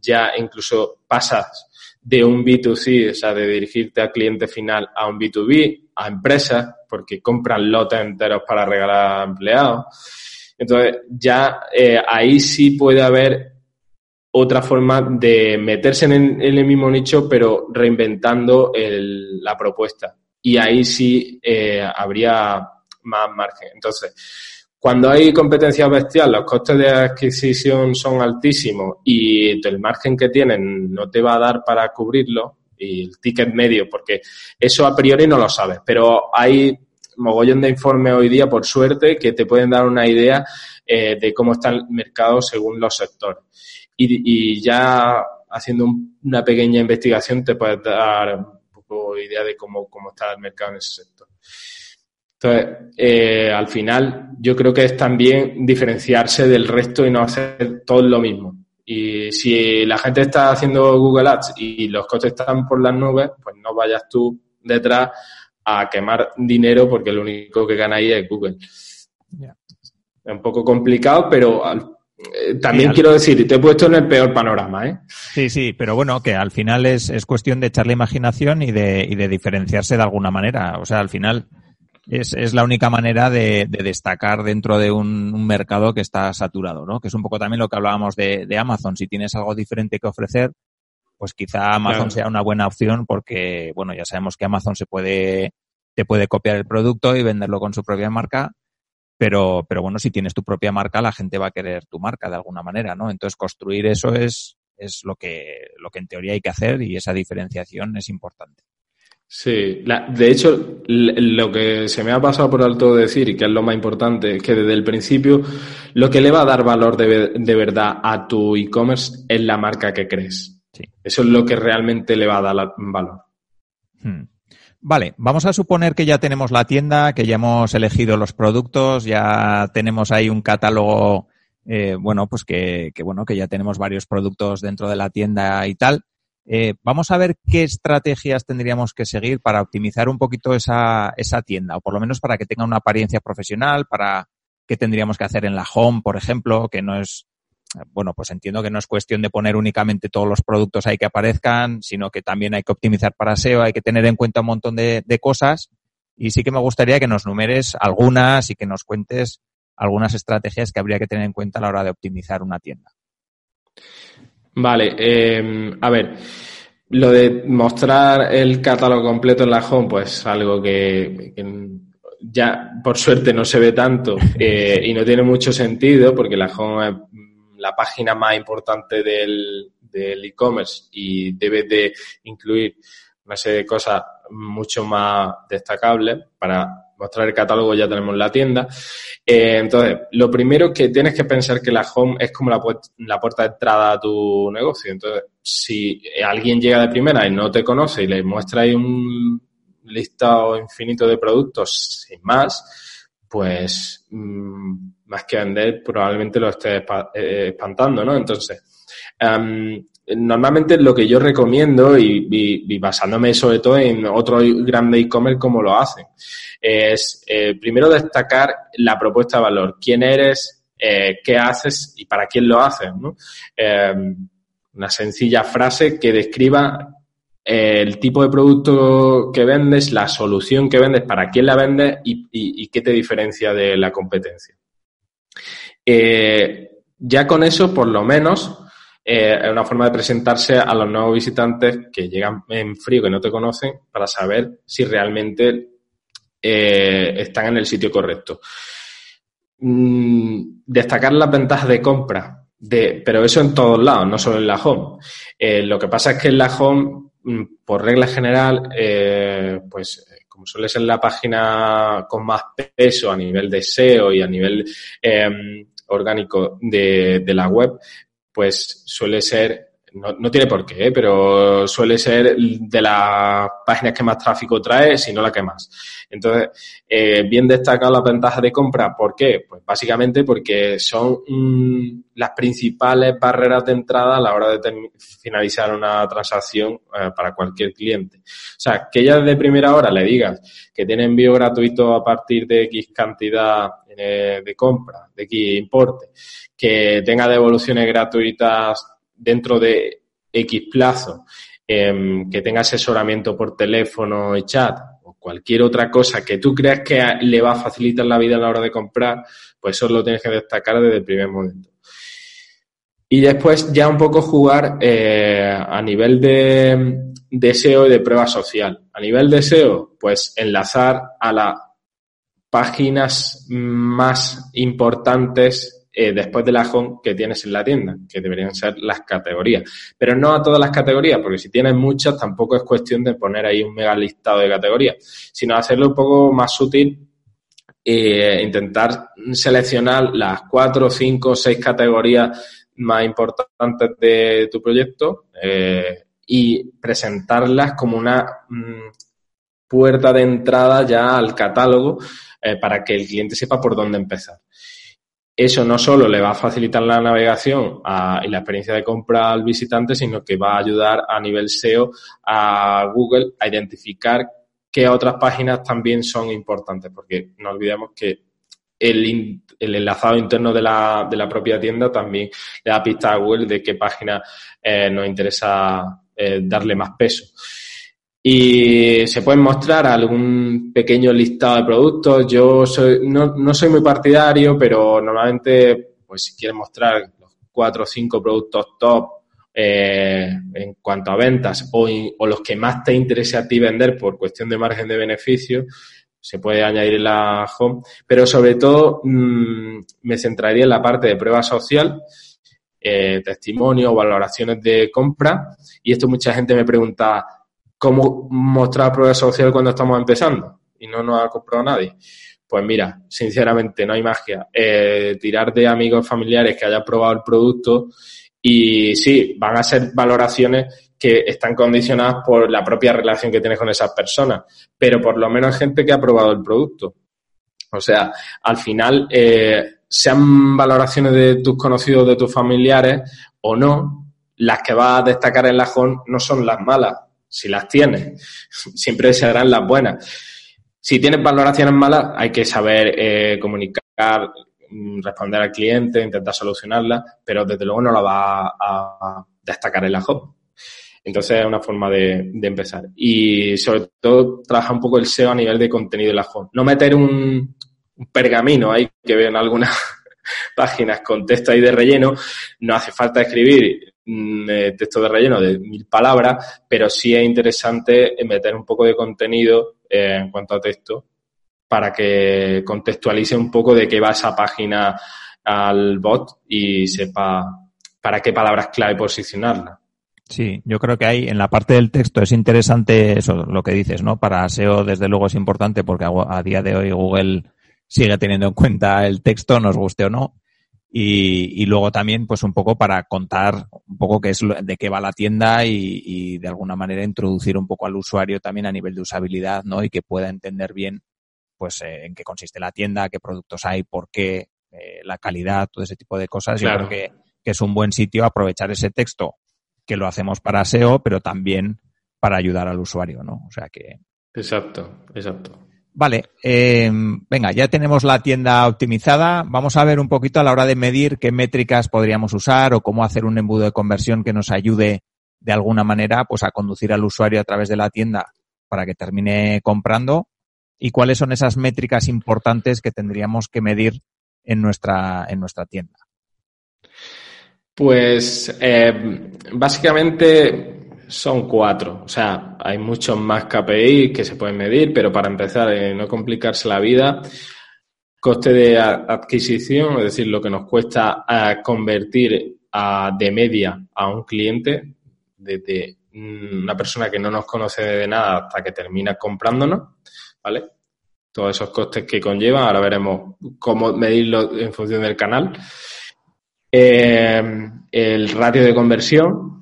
ya incluso pasas de un B2C, o sea, de dirigirte al cliente final a un B2B, a empresas, porque compran lotes enteros para regalar a empleados. Entonces, ya eh, ahí sí puede haber otra forma de meterse en el, mismo nicho, pero reinventando el, la propuesta. Y ahí sí eh, habría más margen. Entonces, cuando hay competencia bestial, los costes de adquisición son altísimos y el margen que tienen no te va a dar para cubrirlo y el ticket medio, porque eso a priori no lo sabes, pero hay mogollón de informes hoy día, por suerte, que te pueden dar una idea eh, de cómo está el mercado según los sectores. Y, y ya haciendo una pequeña investigación te puedes dar un poco idea de cómo, cómo está el mercado en ese sector. Entonces, eh, al final, yo creo que es también diferenciarse del resto y no hacer todo lo mismo. Y si la gente está haciendo Google Ads y los costes están por las nubes, pues no vayas tú detrás a quemar dinero porque lo único que gana ahí es Google. Es un poco complicado, pero eh, también quiero decir, te he puesto en el peor panorama, ¿eh?
Sí, sí, pero bueno, que al final es, es cuestión de echarle imaginación y de, y de diferenciarse de alguna manera. O sea, al final es, es la única manera de, de destacar dentro de un, un, mercado que está saturado, ¿no? Que es un poco también lo que hablábamos de, de Amazon. Si tienes algo diferente que ofrecer, pues quizá Amazon claro. sea una buena opción porque, bueno, ya sabemos que Amazon se puede, te puede copiar el producto y venderlo con su propia marca, pero, pero bueno, si tienes tu propia marca, la gente va a querer tu marca de alguna manera, ¿no? Entonces construir eso es, es lo que, lo que en teoría hay que hacer y esa diferenciación es importante.
Sí, la, de hecho, lo que se me ha pasado por alto decir, y que es lo más importante, es que desde el principio lo que le va a dar valor de, de verdad a tu e-commerce es la marca que crees. Sí. Eso es lo que realmente le va a dar valor.
Hmm. Vale, vamos a suponer que ya tenemos la tienda, que ya hemos elegido los productos, ya tenemos ahí un catálogo, eh, bueno, pues que, que, bueno, que ya tenemos varios productos dentro de la tienda y tal. Eh, vamos a ver qué estrategias tendríamos que seguir para optimizar un poquito esa, esa tienda, o por lo menos para que tenga una apariencia profesional, para qué tendríamos que hacer en la home, por ejemplo, que no es, bueno, pues entiendo que no es cuestión de poner únicamente todos los productos ahí que aparezcan, sino que también hay que optimizar para SEO, hay que tener en cuenta un montón de, de cosas. Y sí que me gustaría que nos numeres algunas y que nos cuentes algunas estrategias que habría que tener en cuenta a la hora de optimizar una tienda.
Vale, eh, a ver, lo de mostrar el catálogo completo en la home, pues algo que, que ya por suerte no se ve tanto eh, y no tiene mucho sentido porque la home es la página más importante del e-commerce y debe de incluir una serie de cosas mucho más destacables para mostrar el catálogo ya tenemos la tienda. Eh, entonces, lo primero que tienes que pensar que la home es como la, pu la, puerta de entrada a tu negocio. Entonces, si alguien llega de primera y no te conoce y le muestra ahí un listado infinito de productos sin más, pues mmm, más que vender probablemente lo estés eh, espantando, ¿no? Entonces, um, normalmente lo que yo recomiendo y, basándome sobre todo en otros grandes e-commerce como lo hacen, es eh, primero destacar la propuesta de valor, quién eres, eh, qué haces y para quién lo haces. Eh, una sencilla frase que describa el tipo de producto que vendes, la solución que vendes, para quién la vendes y qué te diferencia de la competencia. ya con eso, por lo menos, eh, es una forma de presentarse a los nuevos visitantes que llegan en frío, que no te conocen, para saber si realmente eh, están en el sitio correcto. Mm, destacar las ventajas de compra, de, pero eso en todos lados, no solo en la home. Eh, lo que pasa es que en la home, mm, por regla general, pues como suele ser la página con más peso a nivel de SEO y a nivel orgánico de, de, la web, pues suele ser, no, no tiene por qué, ¿eh? pero suele ser de las páginas que más tráfico trae, si no la que más. Entonces, eh, bien destacado las ventajas de compra. ¿Por qué? Pues básicamente porque son mmm, las principales barreras de entrada a la hora de finalizar una transacción eh, para cualquier cliente. O sea, que ya desde primera hora le digas que tiene envío gratuito a partir de X cantidad eh, de compra, de X importe, que tenga devoluciones gratuitas dentro de X plazo, eh, que tenga asesoramiento por teléfono y chat o cualquier otra cosa que tú creas que le va a facilitar la vida a la hora de comprar, pues eso lo tienes que destacar desde el primer momento. Y después ya un poco jugar eh, a nivel de, de SEO y de prueba social. A nivel de SEO, pues enlazar a las páginas más importantes eh, después de la home que tienes en la tienda, que deberían ser las categorías. Pero no a todas las categorías, porque si tienes muchas, tampoco es cuestión de poner ahí un mega listado de categorías, sino hacerlo un poco más sutil e intentar seleccionar las cuatro, cinco, seis categorías más importantes de tu proyecto eh, y presentarlas como una mmm, puerta de entrada ya al catálogo eh, para que el cliente sepa por dónde empezar. Eso no solo le va a facilitar la navegación y la experiencia de compra al visitante, sino que va a ayudar a nivel SEO a Google a identificar qué otras páginas también son importantes, porque no olvidemos que el, el enlazado interno de la, de la, propia tienda también le da pista a Google de qué página eh, nos interesa eh, darle más peso. Y se pueden mostrar algún pequeño listado de productos. Yo soy, no, no soy muy partidario, pero normalmente, pues si quieres mostrar los cuatro o cinco productos top eh, en cuanto a ventas o, o, los que más te interese a ti vender por cuestión de margen de beneficio, se puede añadir la home. Pero sobre todo mmm, me centraría en la parte de prueba social, eh, testimonio, valoraciones de compra. Y esto mucha gente me pregunta, cómo mostrar prueba social cuando estamos empezando y no nos ha comprado nadie. Pues mira, sinceramente no hay magia. Eh, tirar de amigos familiares que hayan probado el producto y sí, van a ser valoraciones que están condicionadas por la propia relación que tienes con esas personas, pero por lo menos gente que ha probado el producto. O sea, al final, eh, sean valoraciones de tus conocidos, de tus familiares o no, las que vas a destacar en la JON no son las malas, si las tienes. Siempre serán las buenas. Si tienes valoraciones malas, hay que saber eh, comunicar, mm, responder al cliente, intentar solucionarlas, pero desde luego no la va a, destacar en la. Entonces es una forma de, empezar. Y sobre todo trabaja un poco el SEO a nivel de contenido en la hub. No meter un, un pergamino ahí que veo en algunas páginas con texto ahí de relleno. No hace falta escribir Mm, eh, texto de relleno de mil palabras, pero sí es interesante meter un poco de contenido eh, en cuanto a texto para que contextualice un poco de qué va esa página al bot y sepa para qué palabras clave posicionarla.
Sí, yo creo que ahí en la parte del texto es interesante eso, lo que dices, ¿no? Para SEO desde luego es importante porque a, a día de hoy Google sigue teniendo en cuenta el texto, nos guste o no. Y, y, luego también, pues un poco para contar un poco qué es de qué va la tienda y, y, de alguna manera introducir un poco al usuario también a nivel de usabilidad, ¿no? Y que pueda entender bien, pues, eh, en qué consiste la tienda, qué productos hay, por qué, eh, la calidad, todo ese tipo de cosas.
Claro.
Yo creo que, que es un buen sitio aprovechar ese texto que lo hacemos para SEO, pero también para ayudar al usuario, ¿no? O sea que.
Exacto, exacto.
Vale, eh, venga, ya tenemos la tienda optimizada. Vamos a ver un poquito a la hora de medir qué métricas podríamos usar o cómo hacer un embudo de conversión que nos ayude de alguna manera pues a conducir al usuario a través de la tienda para que termine comprando y cuáles son esas métricas importantes que tendríamos que medir en nuestra, en nuestra tienda.
Pues eh, básicamente son cuatro. O sea, hay muchos más KPI que se pueden medir, pero para empezar, eh, no complicarse la vida, coste de adquisición, es decir, lo que nos cuesta eh, convertir a, de media a un cliente, desde una persona que no nos conoce de nada hasta que termina comprándonos, ¿vale? Todos esos costes que conllevan, ahora veremos cómo medirlo en función del canal. Eh, el ratio de conversión,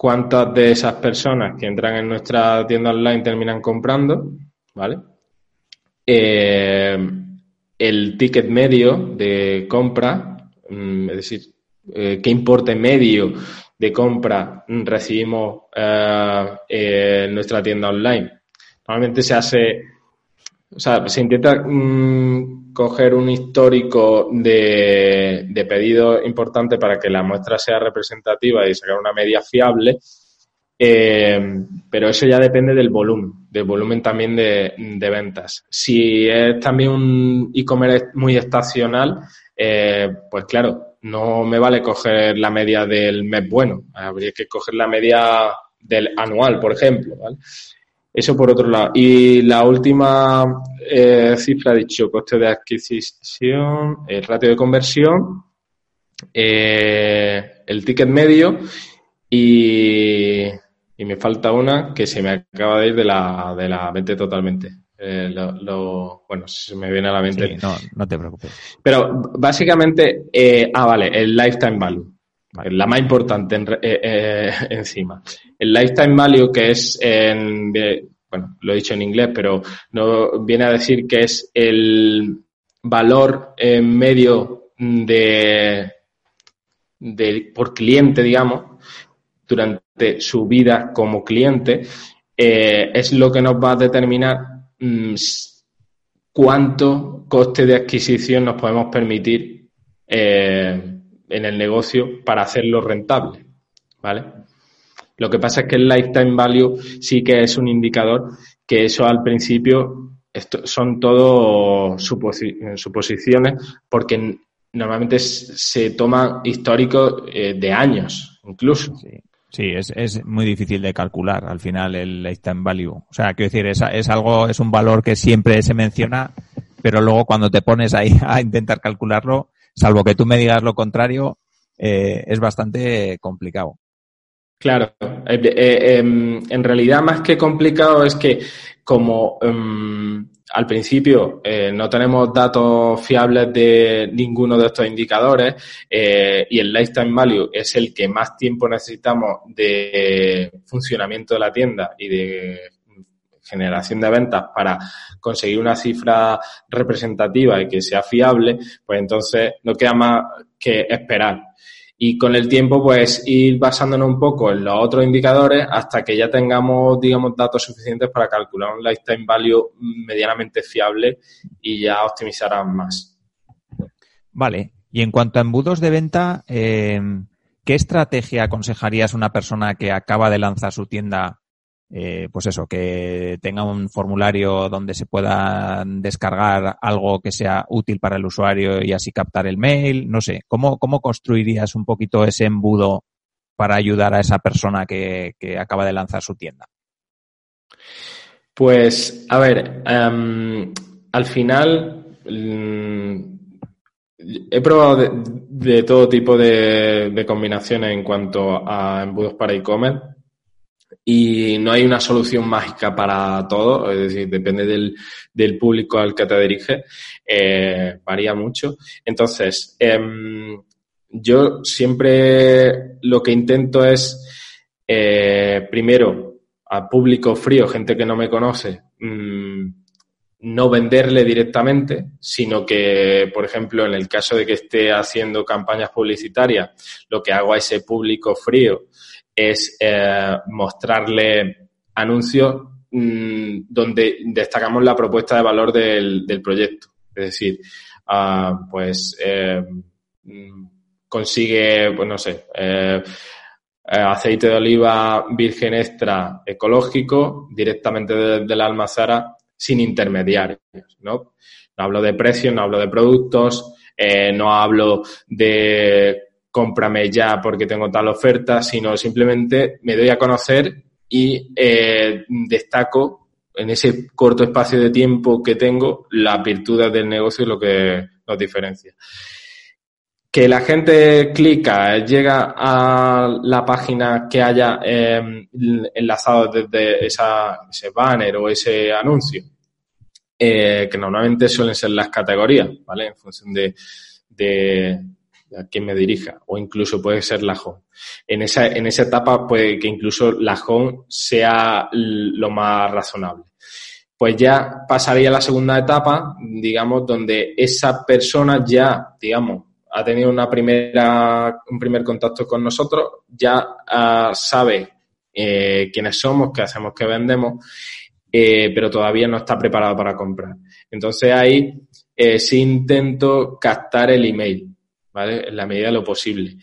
cuántas de esas personas que entran en nuestra tienda online terminan comprando, ¿vale? Eh, el ticket medio de compra, mm, es decir, eh, qué importe medio de compra recibimos eh, en nuestra tienda online. Normalmente se hace, o sea, se intenta mmm, coger un histórico de, de pedidos importante para que la muestra sea representativa y sacar una media fiable, eh, pero eso ya depende del volumen, del volumen también de, de ventas. Si es también un e-commerce muy estacional, eh, pues claro, no me vale coger la media del mes bueno, habría que coger la media del anual, por ejemplo. Eso por otro lado. Y la última eh, cifra, dicho, coste de adquisición, el ratio de conversión, eh, el ticket medio y, y, me falta una que se me acaba de ir de la, de la mente totalmente. Eh, lo, lo, bueno, se me viene a la mente.
Sí, no, no te preocupes.
Pero básicamente, eh, ah, vale, el lifetime value. Vale. La más importante en, eh, eh, encima. El lifetime value, que es en, bueno, lo he dicho en inglés, pero no viene a decir que es el valor en medio de, por cliente, digamos, durante su vida como cliente, eh, es lo que nos va a determinar mmm, cuánto coste de adquisición nos podemos permitir eh, en el negocio para hacerlo rentable, ¿vale? Lo que pasa es que el lifetime value sí que es un indicador que eso al principio son todo suposiciones porque normalmente se toma histórico eh, de años incluso.
Sí. es, es, muy difícil de calcular al final el lifetime value. O sea, quiero decir, es, es algo, es un valor que siempre se menciona, pero luego cuando te pones ahí a intentar calcularlo, salvo que tú me digas lo contrario, eh, es bastante complicado.
Claro, eh, eh, em, en realidad más que complicado es que como em, al principio no tenemos datos fiables de ninguno de estos indicadores y el lifetime value es el que más tiempo necesitamos de funcionamiento de la tienda y de generación de ventas para conseguir una cifra representativa y que sea fiable, pues entonces no queda más que esperar. Y con el tiempo, pues ir basándonos un poco en los otros indicadores hasta que ya tengamos, digamos, datos suficientes para calcular un lifetime value medianamente fiable y ya optimizar más.
Vale. Y en cuanto a embudos de venta, eh, ¿qué estrategia aconsejarías a una persona que acaba de lanzar su tienda eh, pues eso, que tenga un formulario donde se pueda descargar algo que sea útil para el usuario y así captar el mail. No sé, ¿cómo, cómo construirías un poquito ese embudo para ayudar a esa persona que, acaba de lanzar su tienda?
Pues, a ver, em, al final mm, he probado de, todo tipo de, de combinaciones en cuanto a embudos para e-commerce y no hay una solución mágica para todo, es decir, depende del, del público al que te diriges, eh, varía mucho. Entonces, em, yo siempre lo que intento es, eh, primero, a público frío, gente que no me conoce, mm, no venderle directamente, sino que, por ejemplo, en el caso de que esté haciendo campañas publicitarias, lo que hago a ese público frío es eh, mostrarle anuncios mm, donde destacamos la propuesta de valor del, proyecto. Es decir, ah, pues eh, mm, consigue, pues no sé, eh, aceite de oliva virgen extra ecológico directamente desde la almazara sin intermediarios, ¿no? No hablo de precios, no hablo de productos, no hablo de cómprame ya porque tengo tal oferta, sino simplemente me doy a conocer y eh, destaco en ese corto espacio de tiempo que tengo las virtudes del negocio y lo que nos diferencia. Que la gente clica, llega a la página que haya em, enlazado desde esa, ese banner o ese anuncio, eh, que normalmente suelen ser las categorías, ¿vale? En función de, de, a quien me dirija, o incluso puede ser la home. En esa, en esa etapa puede que incluso la home sea lo más razonable. Pues ya pasaría la segunda etapa, digamos, donde esa persona ya, digamos, ha tenido una primera, un primer contacto con nosotros, ya uh, sabe eh, quiénes somos, qué hacemos, qué vendemos, eh, pero todavía no está preparado para comprar. Entonces ahí eh, sí intento captar el email ¿vale? En la medida de lo posible.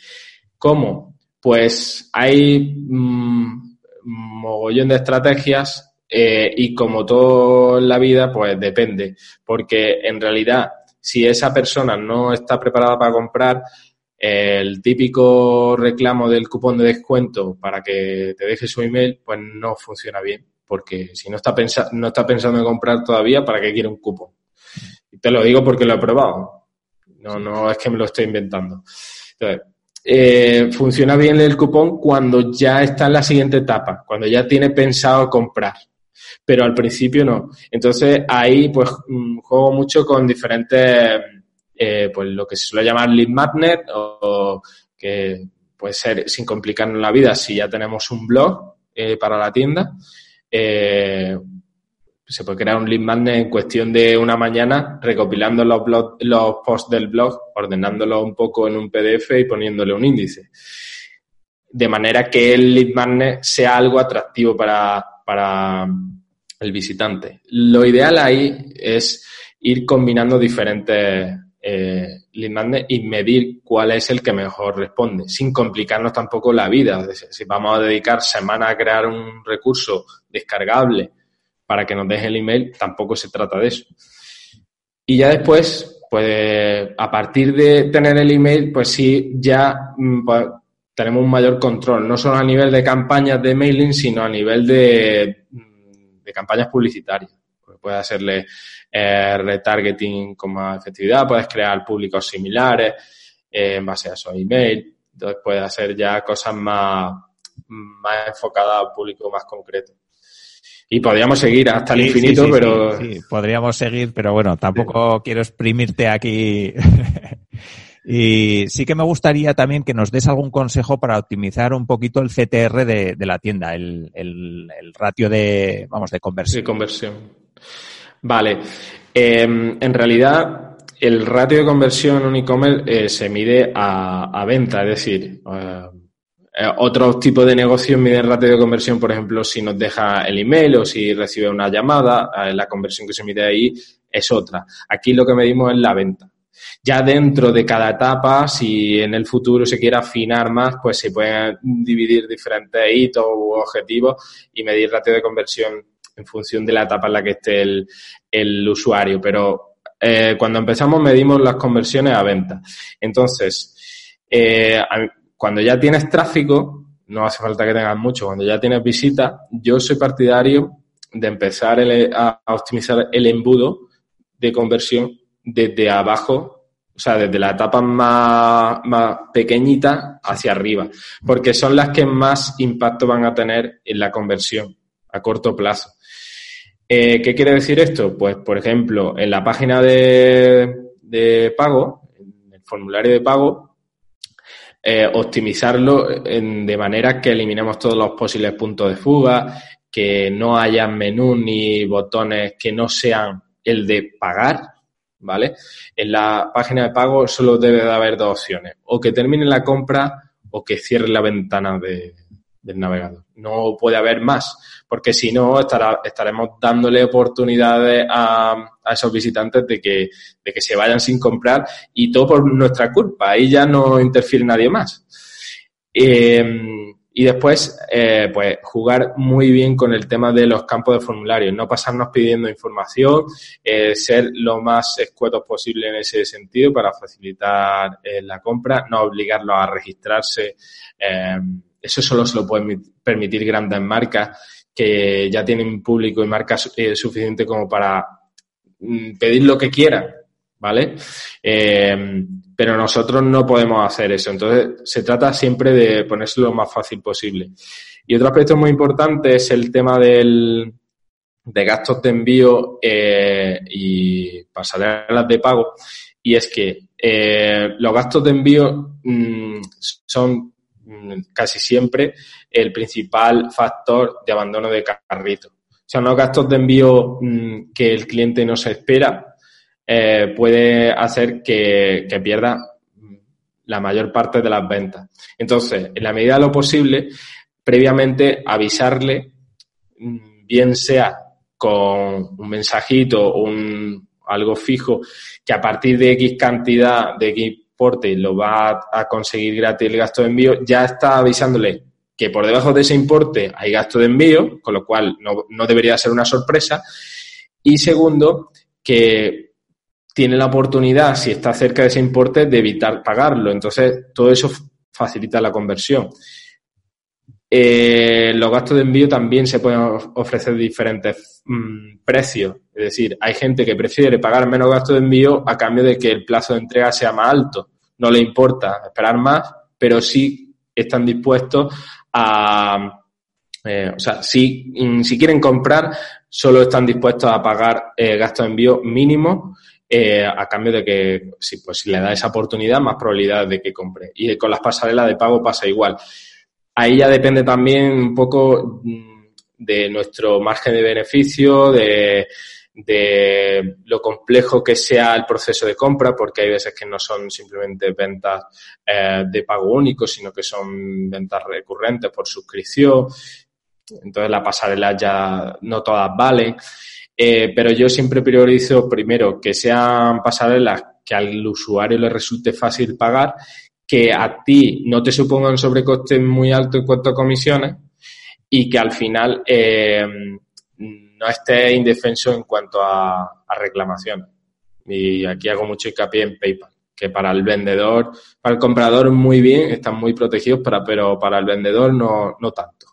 ¿Cómo? Pues hay mm, mogollón de estrategias eh, y como todo en la vida, pues depende, porque en realidad si esa persona no está preparada para comprar, el típico reclamo del cupón de descuento para que te deje su email, pues no funciona bien, porque si no está, no está pensando en comprar todavía, ¿para qué quiere un cupón? Y te lo digo porque lo he probado. No, no es que me lo estoy inventando. Eh, funciona bien el cupón cuando ya está en la siguiente etapa, cuando ya tiene pensado comprar. Pero al principio no. Entonces ahí pues mm, juego mucho con diferentes, eh, pues lo que se suele llamar lead magnet o, que puede ser sin complicarnos la vida si ya tenemos un blog eh, para la tienda. Eh, se puede crear un lead magnet en cuestión de una mañana, recopilando los, los posts del blog, ordenándolo un poco en un PDF y poniéndole un índice. De manera que el lead magnet sea algo atractivo para, para el visitante. Lo ideal ahí es ir combinando diferentes eh, lead lead magnet y medir cuál es el que mejor responde, sin complicarnos tampoco la vida. Si vamos a dedicar semanas a crear un recurso descargable para que nos deje el email, tampoco se trata de eso. Y ya después, pues a partir de tener el email, pues sí, ya mm, pues, tenemos un mayor control, no solo a nivel de campañas de mailing, sino a nivel de, mm, campañas publicitarias. puedes hacerle eh, retargeting con más efectividad, puedes crear públicos similares eh, en base a esos email, entonces puedes hacer ya cosas más, más enfocadas a público más concreto. Y podríamos seguir hasta el infinito, pero...
Sí, podríamos seguir, pero bueno, tampoco quiero exprimirte aquí. y sí que me gustaría también que nos des algún consejo para optimizar un poquito el CTR de, la tienda, el, el, ratio de, vamos, de conversión.
De conversión. Vale. Em, en realidad, el ratio de conversión en un e-commerce eh, se mide a, venta, es decir, eh, eh, otro tipo de negocio mide el ratio de conversión, por ejemplo, si nos deja el email o si recibe una llamada, la conversión que se mide ahí es otra. Aquí lo que medimos es la venta. Ya dentro de cada etapa, si en el futuro se quiere afinar más, pues se pueden dividir diferentes hitos u objetivos y medir ratio de conversión en función de la etapa en la que esté el, usuario. Pero eh, cuando empezamos medimos las conversiones a venta. Entonces, eh, cuando ya tienes tráfico, no hace falta que tengas mucho, cuando ya tienes visitas, yo soy partidario de empezar a, optimizar el embudo de conversión desde abajo, o sea, desde la etapa más, más pequeñita hacia arriba, porque son las que más impacto van a tener en la conversión a corto plazo. Eh, ¿Qué quiere decir esto? Pues, por ejemplo, en la página de, de pago, en el formulario de pago, eh, optimizarlo de manera que eliminemos todos los posibles puntos de fuga, que no haya menú ni botones que no sean el de pagar, ¿vale? En la página de pago solo debe de haber dos opciones, o que termine la compra o que cierre la ventana de, del navegador. No puede haber más, porque si no estaremos dándole oportunidades a, esos visitantes de que, de que se vayan sin comprar y todo por nuestra culpa. Ahí ya no interfiere nadie más. Em, y después, eh, pues jugar muy bien con el tema de los campos de formulario, no pasarnos pidiendo información, eh, ser lo más escuetos posible en ese sentido para facilitar eh, la compra, no obligarlos a registrarse em, eso solo se lo pueden permitir grandes marcas que ya tienen público y marca eh, suficiente como para mm, pedir lo que quieran, ¿vale? Eh, pero nosotros no podemos hacer eso. Entonces, se trata siempre de ponérselo lo más fácil posible. Y otro aspecto muy importante es el tema del, de gastos de envío eh, y pasarelas de pago. Y es que los gastos de envío mm, son casi siempre el principal factor de abandono de carrito. O sea, unos gastos de envío mm, que el cliente no se espera eh, puede hacer que, pierda mm, la mayor parte de las ventas. Entonces, en la medida de lo posible, previamente avisarle, bien sea con un mensajito o un, algo fijo, que a partir de X cantidad, de X y lo va a conseguir gratis el gasto de envío, ya está avisándole que por debajo de ese importe hay gasto de envío, con lo cual no, debería ser una sorpresa. Y segundo, que tiene la oportunidad, si está cerca de ese importe, de evitar pagarlo. Entonces, todo eso facilita la conversión. Eh, los gastos de envío también se pueden ofrecer diferentes mm, precios. Es decir, hay gente que prefiere pagar menos gastos de envío a cambio de que el plazo de entrega sea más alto. No le importa esperar más, pero sí están dispuestos a, eh, o sea, si, si quieren comprar, solo están dispuestos a pagar eh, gastos de envío mínimos eh, a cambio de que, si, pues, si le da esa oportunidad, más probabilidad de que compre. Y con las pasarelas de pago pasa igual. Ahí ya depende también un poco mm, de nuestro margen de beneficio, de, lo complejo que sea el proceso de compra, porque hay veces que no son simplemente ventas eh, de pago único, sino que son ventas recurrentes por suscripción. Entonces la pasarela ya no todas valen. Eh, pero yo siempre priorizo primero que sean pasarelas que al usuario le resulte fácil pagar, que a ti no te suponga un sobrecoste muy alto en cuanto a comisiones y que al final eh, no estés indefenso en cuanto a, a reclamaciones. Y aquí hago mucho hincapié en PayPal que para el vendedor, para el comprador muy bien, están muy protegidos, para, pero para el vendedor no, no tanto.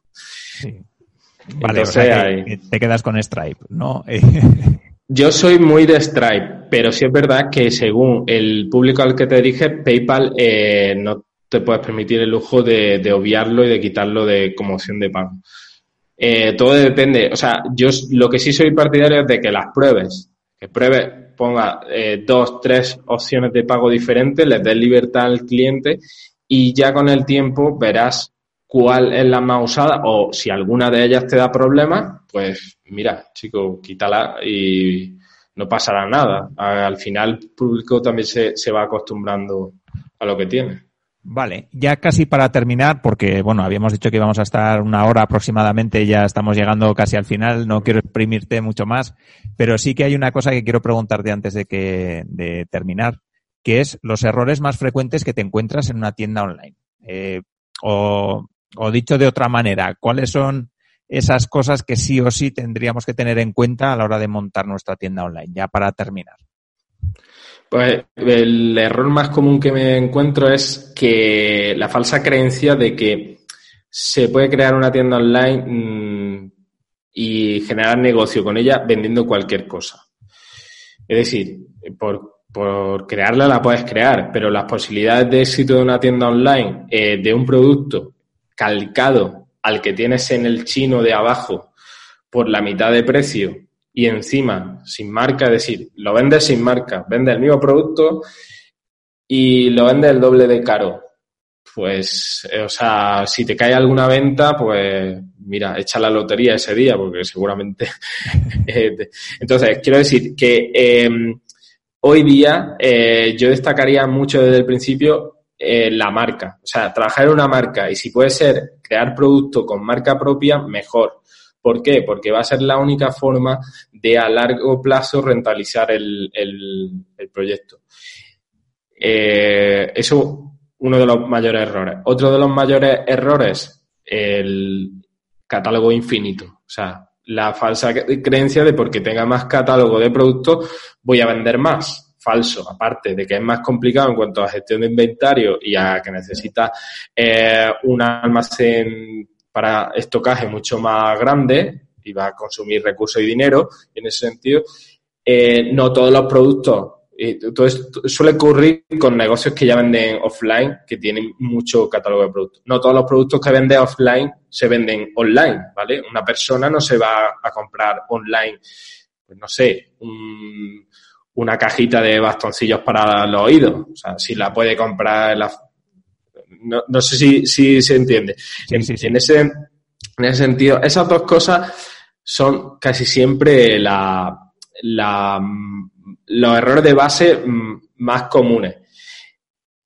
Vale, o sea que te quedas con Stripe, ¿no?
Yo soy muy de Stripe, pero sí es verdad que según el público al que te diriges, PayPal eh, no te puedes permitir el lujo de, de, obviarlo y de quitarlo de como opción de pago. Eh, todo depende, o sea, yo lo que sí soy partidario es de que las pruebes, que pruebes ponga eh, dos, tres opciones de pago diferentes, les des libertad al cliente y ya con el tiempo verás cuál es la más usada o si alguna de ellas te da problemas, pues mira, chico, quítala y no pasará nada. Al final el público también se, se va acostumbrando a lo que tiene.
Vale, ya casi para terminar, porque bueno, habíamos dicho que íbamos a estar una hora aproximadamente, ya estamos llegando casi al final, no quiero exprimirte mucho más, pero sí que hay una cosa que quiero preguntarte antes de que de terminar, que es los errores más frecuentes que te encuentras en una tienda online. Eh, o, o dicho de otra manera, ¿cuáles son esas cosas que sí o sí tendríamos que tener en cuenta a la hora de montar nuestra tienda online? Ya para terminar.
Pues el error más común que me encuentro es que la falsa creencia de que se puede crear una tienda online mmm, y generar negocio con ella vendiendo cualquier cosa. Es decir, por, por, crearla la puedes crear, pero las posibilidades de éxito de una tienda online eh, de un producto calcado al que tienes en el chino de abajo por la mitad de precio y encima sin marca, es decir, lo vendes sin marca, vendes el mismo producto y lo vendes el doble de caro. Pues, eh, o sea, si te cae alguna venta, pues mira, echa la lotería ese día, porque seguramente. Eh, entonces, quiero decir que eh, hoy día eh, yo destacaría mucho desde el principio eh, la marca. O sea, trabajar en una marca y si puede ser crear producto con marca propia, mejor. ¿Por qué? Porque va a ser la única forma de a largo plazo rentabilizar el, el, proyecto. Eh, eso uno de los mayores errores. Otro de los mayores errores, el catálogo infinito. O sea, la falsa creencia de porque tenga más catálogo de productos voy a vender más. Falso, aparte de que es más complicado en cuanto a gestión de inventario y a que necesita eh, un almacén para estocaje mucho más grande y va a consumir recursos y dinero. En ese sentido, eh, no todos los productos, todo esto suele ocurrir con negocios que ya venden offline, que tienen mucho catálogo de productos. No todos los productos que venden offline se venden online, ¿vale? Una persona no se va a comprar online, pues no sé, un, una cajita de bastoncillos para los oídos. O sea, si la puede comprar la no, no sé si, si, se entiende. Sí, en, sí, sí. En, ese, en ese sentido, esas dos cosas son casi siempre la, la, los errores de base más comunes.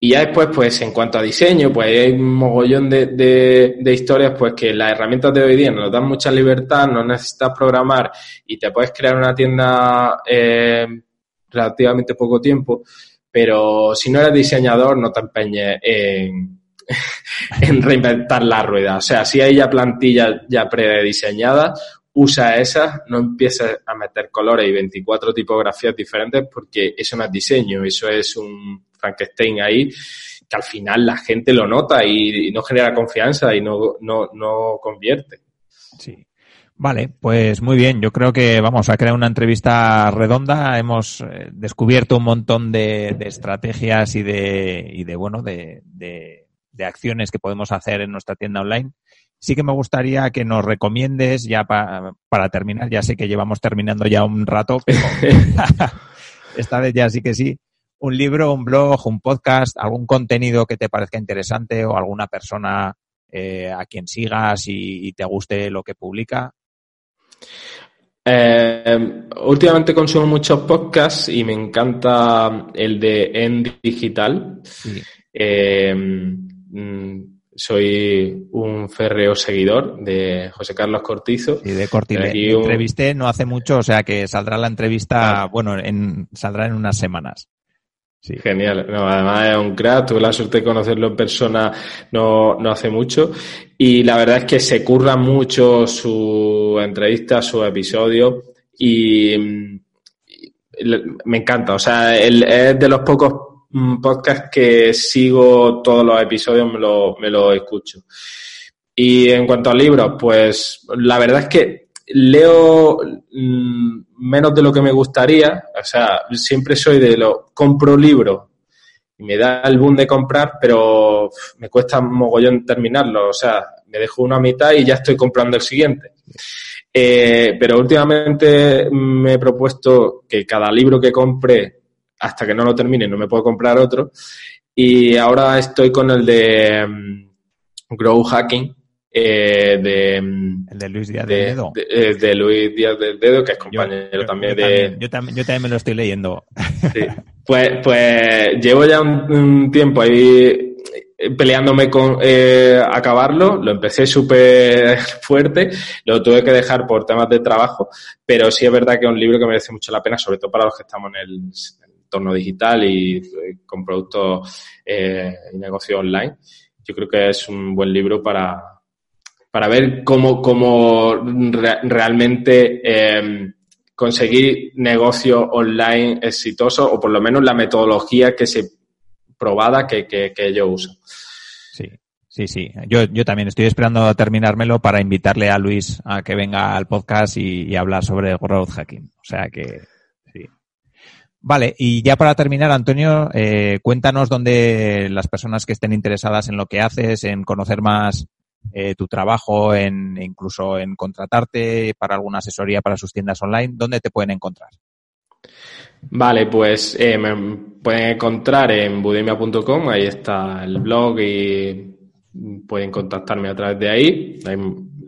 Y ya después, pues, en cuanto a diseño, pues hay un mogollón de, de, de, historias, pues, que las herramientas de hoy día nos dan mucha libertad, no necesitas programar y te puedes crear una tienda eh, relativamente poco tiempo, pero si no eres diseñador, no te empeñes en, en reinventar la rueda. O sea, si hay ya plantillas ya prediseñadas, usa esas, no empieces a meter colores y 24 tipografías diferentes porque eso no es diseño, eso es un Frankenstein ahí que al final la gente lo nota y, no genera confianza y no, no, no convierte.
Sí. Vale, pues muy bien. Yo creo que vamos a crear una entrevista redonda. Hemos eh, descubierto un montón de, de estrategias y de, y de bueno, de, de, de, acciones que podemos hacer en nuestra tienda online. Sí que me gustaría que nos recomiendes ya pa, para terminar. Ya sé que llevamos terminando ya un rato, pero esta vez ya sí que sí. Un libro, un blog, un podcast, algún contenido que te parezca interesante o alguna persona eh, a quien sigas y, y te guste lo que publica.
Eh, últimamente consumo muchos podcasts y me encanta el de En Digital. Sí. Eh, soy un férreo seguidor de José Carlos Cortizo.
Y de Cortizo. Un... entrevisté no hace mucho, o sea que saldrá la entrevista, ah. bueno, en, saldrá en unas semanas.
Genial. No, además es un crack. Tuve la suerte de conocerlo en persona no, no hace mucho. Y la verdad es que se curra mucho su entrevista, su episodio. Y, me encanta. O sea, es de los pocos mm, podcasts que sigo todos los episodios, me lo, me lo escucho. Y en cuanto a libros, pues la verdad es que leo mm, menos de lo que me gustaría, o sea, siempre soy de lo compro libros y me da el boom de comprar, pero me cuesta un mogollón terminarlo, o sea, me dejo uno a mitad y ya estoy comprando el siguiente. Eh, pero últimamente me he propuesto que cada libro que compre, hasta que no lo termine, no me puedo comprar otro. Y ahora estoy con el de mm, Grow Hacking, eh, de,
el de Luis Díaz de, Dedo.
Eh, de, Luis Díaz del Dedo, que es compañero también de.
yo, también, yo también me lo estoy leyendo.
Sí. Pues, pues llevo ya un, tiempo ahí peleándome con eh, acabarlo. Lo empecé súper fuerte, lo tuve que dejar por temas de trabajo, pero sí es verdad que es un libro que merece mucho la pena, sobre todo para los que estamos en el entorno digital y eh, con productos eh, y negocio online. Yo creo que es un buen libro para, para ver cómo, cómo realmente eh, conseguir negocio online exitoso o por lo menos la metodología que se probada que, que, yo uso.
Sí, sí, sí. Yo, yo también estoy esperando terminármelo para invitarle a Luis a que venga al podcast y, hablar sobre growth hacking. O sea que. Vale, y ya para terminar, Antonio, eh, cuéntanos dónde las personas que estén interesadas en lo que haces, en conocer más eh, tu trabajo, en incluso en contratarte para alguna asesoría para sus tiendas online, ¿dónde te pueden encontrar?
Vale, pues eh, me pueden encontrar en budemia.com, ahí está el blog y pueden contactarme a través de ahí.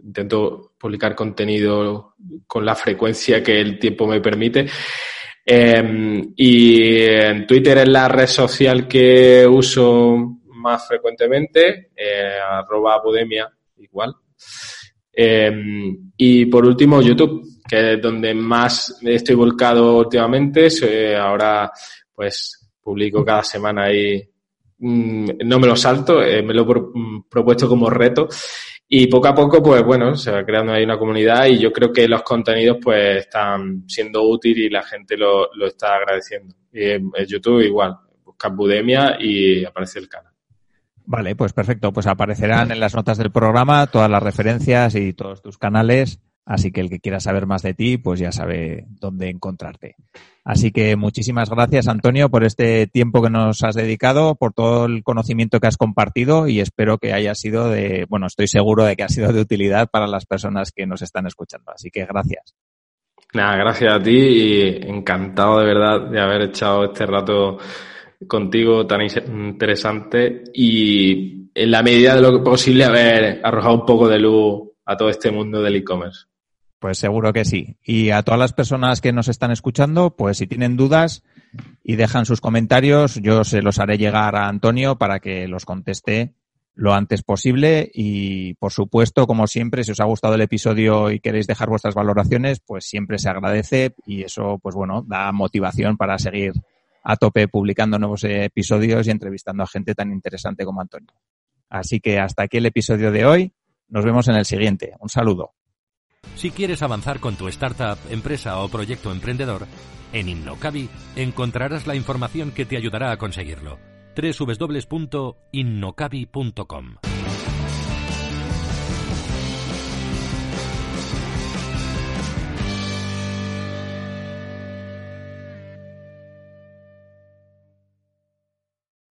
intento publicar contenido con la frecuencia que el tiempo me permite. Em, y en Twitter es la red social que uso más frecuentemente, eh, arroba Budemia, igual. Em, y por último, YouTube, que es donde más estoy volcado últimamente. ahora, pues, publico cada semana y mm, no me lo salto, eh, me lo he mm, propuesto como reto. Y poco a poco, pues bueno, se va creando ahí una comunidad y yo creo que los contenidos pues están siendo útiles y la gente lo, lo está agradeciendo. Y en YouTube igual, busca Budemia y aparece el canal.
Vale, pues perfecto. Pues aparecerán en las notas del programa todas las referencias y todos tus canales. Así que el que quiera saber más de ti, pues ya sabe dónde encontrarte. Así que muchísimas gracias, Antonio, por este tiempo que nos has dedicado, por todo el conocimiento que has compartido y espero que haya sido de, bueno, estoy seguro de que ha sido de utilidad para las personas que nos están escuchando. Así que gracias.
Nada, gracias a ti y encantado de verdad de haber echado este rato contigo tan interesante y en la medida de lo posible haber arrojado un poco de luz a todo este mundo del e-commerce.
Pues seguro que sí. Y a todas las personas que nos están escuchando, pues si tienen dudas y dejan sus comentarios, yo se los haré llegar a Antonio para que los conteste lo antes posible y por supuesto, como siempre, si os ha gustado el episodio y queréis dejar vuestras valoraciones, pues siempre se agradece y eso, pues bueno, da motivación para seguir a tope publicando nuevos episodios y entrevistando a gente tan interesante como Antonio. Así que hasta aquí el episodio de hoy. Nos vemos en el siguiente. Un saludo.
Si quieres avanzar con tu startup, empresa o proyecto emprendedor, en Innocabi encontrarás la información que te ayudará a conseguirlo. www.innocabi.com